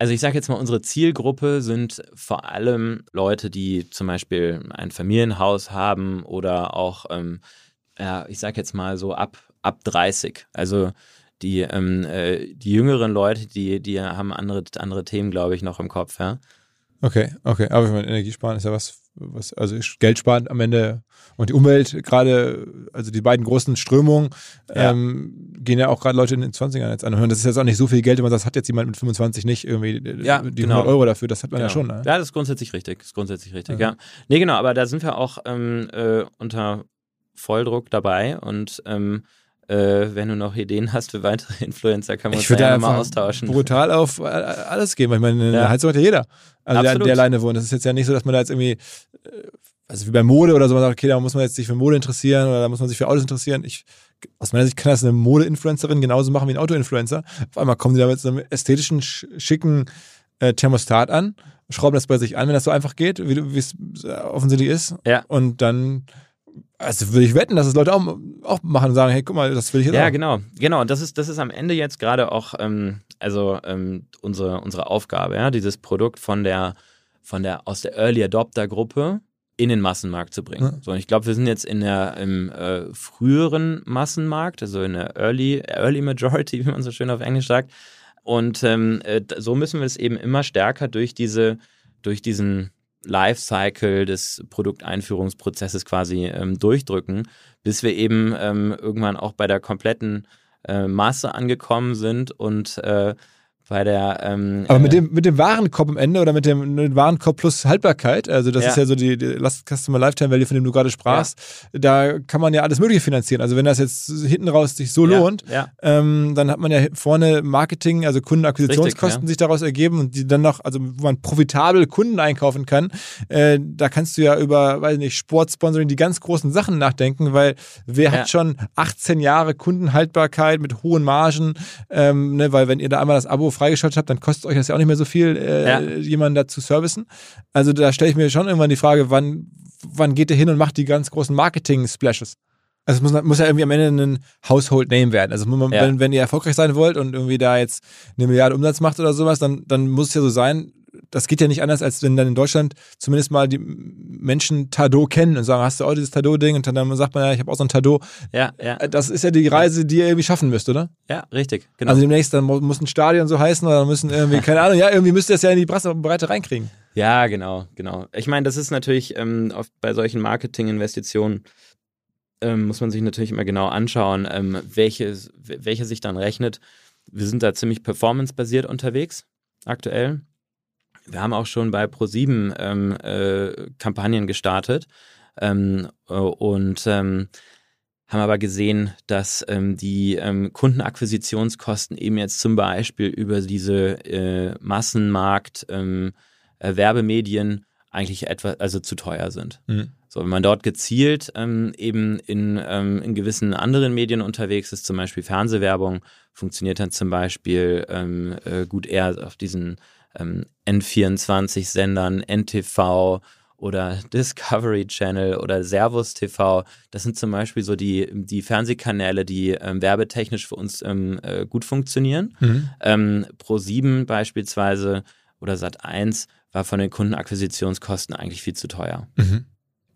also ich sage jetzt mal, unsere Zielgruppe sind vor allem Leute, die zum Beispiel ein Familienhaus haben oder auch, ähm, ja, ich sage jetzt mal so ab, ab 30. Also die, ähm, äh, die jüngeren Leute, die, die haben andere, andere Themen, glaube ich, noch im Kopf, ja. Okay, okay. Aber ich meine, Energiesparen ist ja was, was, also Geld sparen am Ende und die Umwelt gerade, also die beiden großen Strömungen, ja. ähm, gehen ja auch gerade Leute in den 20ern jetzt an. Und das ist jetzt auch nicht so viel Geld, wenn man sagt, das hat jetzt jemand mit 25 nicht irgendwie äh, ja, die genau. 100 Euro dafür, das hat man genau. ja schon. Ne? Ja, das ist grundsätzlich richtig, das ist grundsätzlich richtig, ja. ja. Nee, genau, aber da sind wir auch ähm, äh, unter Volldruck dabei und ähm, äh, wenn du noch Ideen hast für weitere [LAUGHS] Influencer, kann man uns ja mal austauschen. brutal auf äh, alles gehen, weil ich meine, ja. Heizung hat ja jeder. Also der, der alleine wohnt. Das ist jetzt ja nicht so, dass man da jetzt irgendwie, äh, also wie bei Mode oder so, man sagt, okay, da muss man jetzt sich für Mode interessieren oder da muss man sich für Autos interessieren. Ich, aus meiner Sicht kann das eine Mode-Influencerin genauso machen wie ein Auto-Influencer. Auf einmal kommen die da mit so einem ästhetischen, schicken äh, Thermostat an, schrauben das bei sich an, wenn das so einfach geht, wie es offensichtlich ist. Ja. Und dann also würde ich wetten, dass es Leute auch, auch machen und sagen, hey, guck mal, das will ich jetzt Ja, auch. genau. Genau, das ist, das ist am Ende jetzt gerade auch ähm, also ähm, unsere, unsere Aufgabe, ja, dieses Produkt von der, von der, aus der Early Adopter Gruppe in den Massenmarkt zu bringen. Ja. So, und ich glaube, wir sind jetzt in der im äh, früheren Massenmarkt, also in der Early, Early Majority, [LAUGHS] wie man so schön auf Englisch sagt. Und ähm, äh, so müssen wir es eben immer stärker durch diese, durch diesen Lifecycle des Produkteinführungsprozesses quasi ähm, durchdrücken, bis wir eben ähm, irgendwann auch bei der kompletten äh, Masse angekommen sind und äh, bei der. Ähm, Aber mit äh, dem, mit dem Warenkorb am Ende oder mit dem, mit dem Warenkorb plus Haltbarkeit, also das ja. ist ja so die, die Last Customer Lifetime Value, von dem du gerade sprachst, ja. da kann man ja alles Mögliche finanzieren. Also wenn das jetzt hinten raus sich so ja. lohnt, ähm, dann hat man ja vorne Marketing, also Kundenakquisitionskosten sich daraus ergeben und die dann noch, also wo man profitabel Kunden einkaufen kann, äh, da kannst du ja über, weiß nicht, Sportsponsoring, die ganz großen Sachen nachdenken, weil wer hat schon 18 Jahre Kundenhaltbarkeit mit hohen Margen, ähm, ne, weil wenn ihr da einmal das Abo freigeschaltet habt, dann kostet euch das ja auch nicht mehr so viel, äh, Ja. jemanden da zu servicen. Also da stelle ich mir schon irgendwann die Frage, wann, wann geht ihr hin und macht die ganz großen Marketing-Splashes? Also es muss, muss ja irgendwie am Ende ein Household Name werden. Also man, Ja. wenn, wenn ihr erfolgreich sein wollt und irgendwie da jetzt eine Milliarde Umsatz macht oder sowas, dann, dann muss es ja so sein, das geht ja nicht anders, als wenn dann in Deutschland zumindest mal die Menschen Tado kennen und sagen, hast du auch dieses Tado-Ding? Und dann sagt man ja, ich habe auch so ein Tado. Ja, ja, Das ist ja die Reise, die ihr irgendwie schaffen müsst, oder? ja, richtig. Genau. Also demnächst, dann mu- muss ein Stadion so heißen oder müssen irgendwie, [LAUGHS] keine Ahnung, ja, irgendwie müsst ihr es ja in die Breite Breite reinkriegen. Ja, genau, genau. Ich meine, das ist natürlich ähm, oft bei solchen Marketinginvestitionen ähm, muss man sich natürlich immer genau anschauen, ähm, welche, welche sich dann rechnet. Wir sind da ziemlich performance-basiert unterwegs aktuell. Wir haben auch schon bei Pro7 ähm, äh, Kampagnen gestartet ähm, äh, und ähm, haben aber gesehen, dass ähm, die ähm, Kundenakquisitionskosten eben jetzt zum Beispiel über diese äh, Massenmarkt ähm, äh, eigentlich etwa also zu teuer sind. Mhm. So, wenn man dort gezielt ähm, eben in, ähm, in gewissen anderen Medien unterwegs ist, zum Beispiel Fernsehwerbung, funktioniert dann zum Beispiel ähm, äh, gut eher auf diesen ähm, N24-Sendern, NTV oder [LAUGHS] Discovery Channel oder Servus TV. Das sind zum Beispiel so die, die Fernsehkanäle, die ähm, werbetechnisch für uns ähm, äh, gut funktionieren. Ähm, Pro7 beispielsweise oder Sat1 war von den Kundenakquisitionskosten eigentlich viel zu teuer.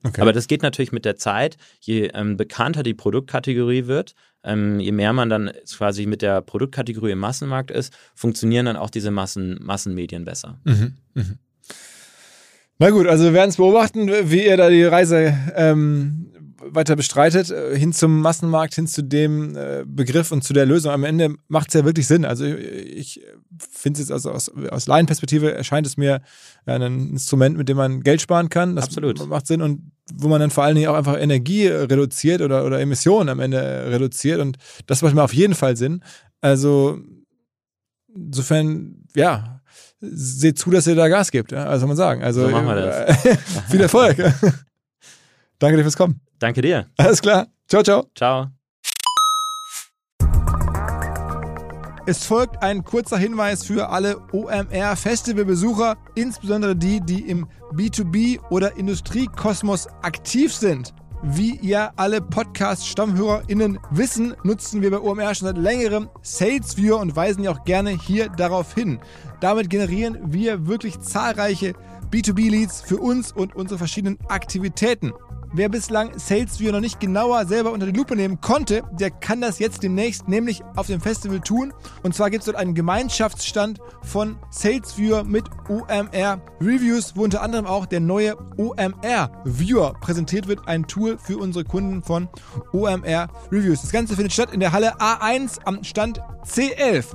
Okay. Aber das geht natürlich mit der Zeit. Je ähm, bekannter die Produktkategorie wird, ähm, je mehr man dann quasi mit der Produktkategorie im Massenmarkt ist, funktionieren dann auch diese Massen, Massenmedien besser. Mhm. Mhm. Na gut, also wir werden es beobachten, wie ihr da die Reise ähm, weiter bestreitet, äh, hin zum Massenmarkt, hin zu dem äh, Begriff und zu der Lösung. Am Ende macht es ja wirklich Sinn. Also ich finde es jetzt also aus, aus Laienperspektive erscheint es mir ein Instrument, mit dem man Geld sparen kann. Das Absolut. macht Sinn und wo man dann vor allen Dingen auch einfach Energie reduziert oder, oder Emissionen am Ende reduziert und das macht mir auf jeden Fall Sinn. Also insofern, ja, seht zu, dass ihr da Gas gebt. Ja? Also soll man sagen. Also, So machen wir das. [LAUGHS] viel Erfolg. [LAUGHS] Danke dir fürs Kommen. Danke dir. Alles klar. Ciao, ciao. Ciao. Es folgt ein kurzer Hinweis für alle OMR-Festivalbesucher, insbesondere die, die im B2B- oder Industriekosmos aktiv sind. Wie ihr alle Podcast-StammhörerInnen wissen, nutzen wir bei OMR schon seit längerem SalesViewer und weisen ja auch gerne hier darauf hin. Damit generieren wir wirklich zahlreiche B2B-Leads für uns und unsere verschiedenen Aktivitäten. Wer bislang SalesViewer noch nicht genauer selber unter die Lupe nehmen konnte, der kann das jetzt demnächst nämlich auf dem Festival tun. Und zwar gibt es dort einen Gemeinschaftsstand von SalesViewer mit OMR Reviews, wo unter anderem auch der neue OMR Viewer präsentiert wird, ein Tool für unsere Kunden von OMR Reviews. Das Ganze findet statt in der Halle A1 am Stand C11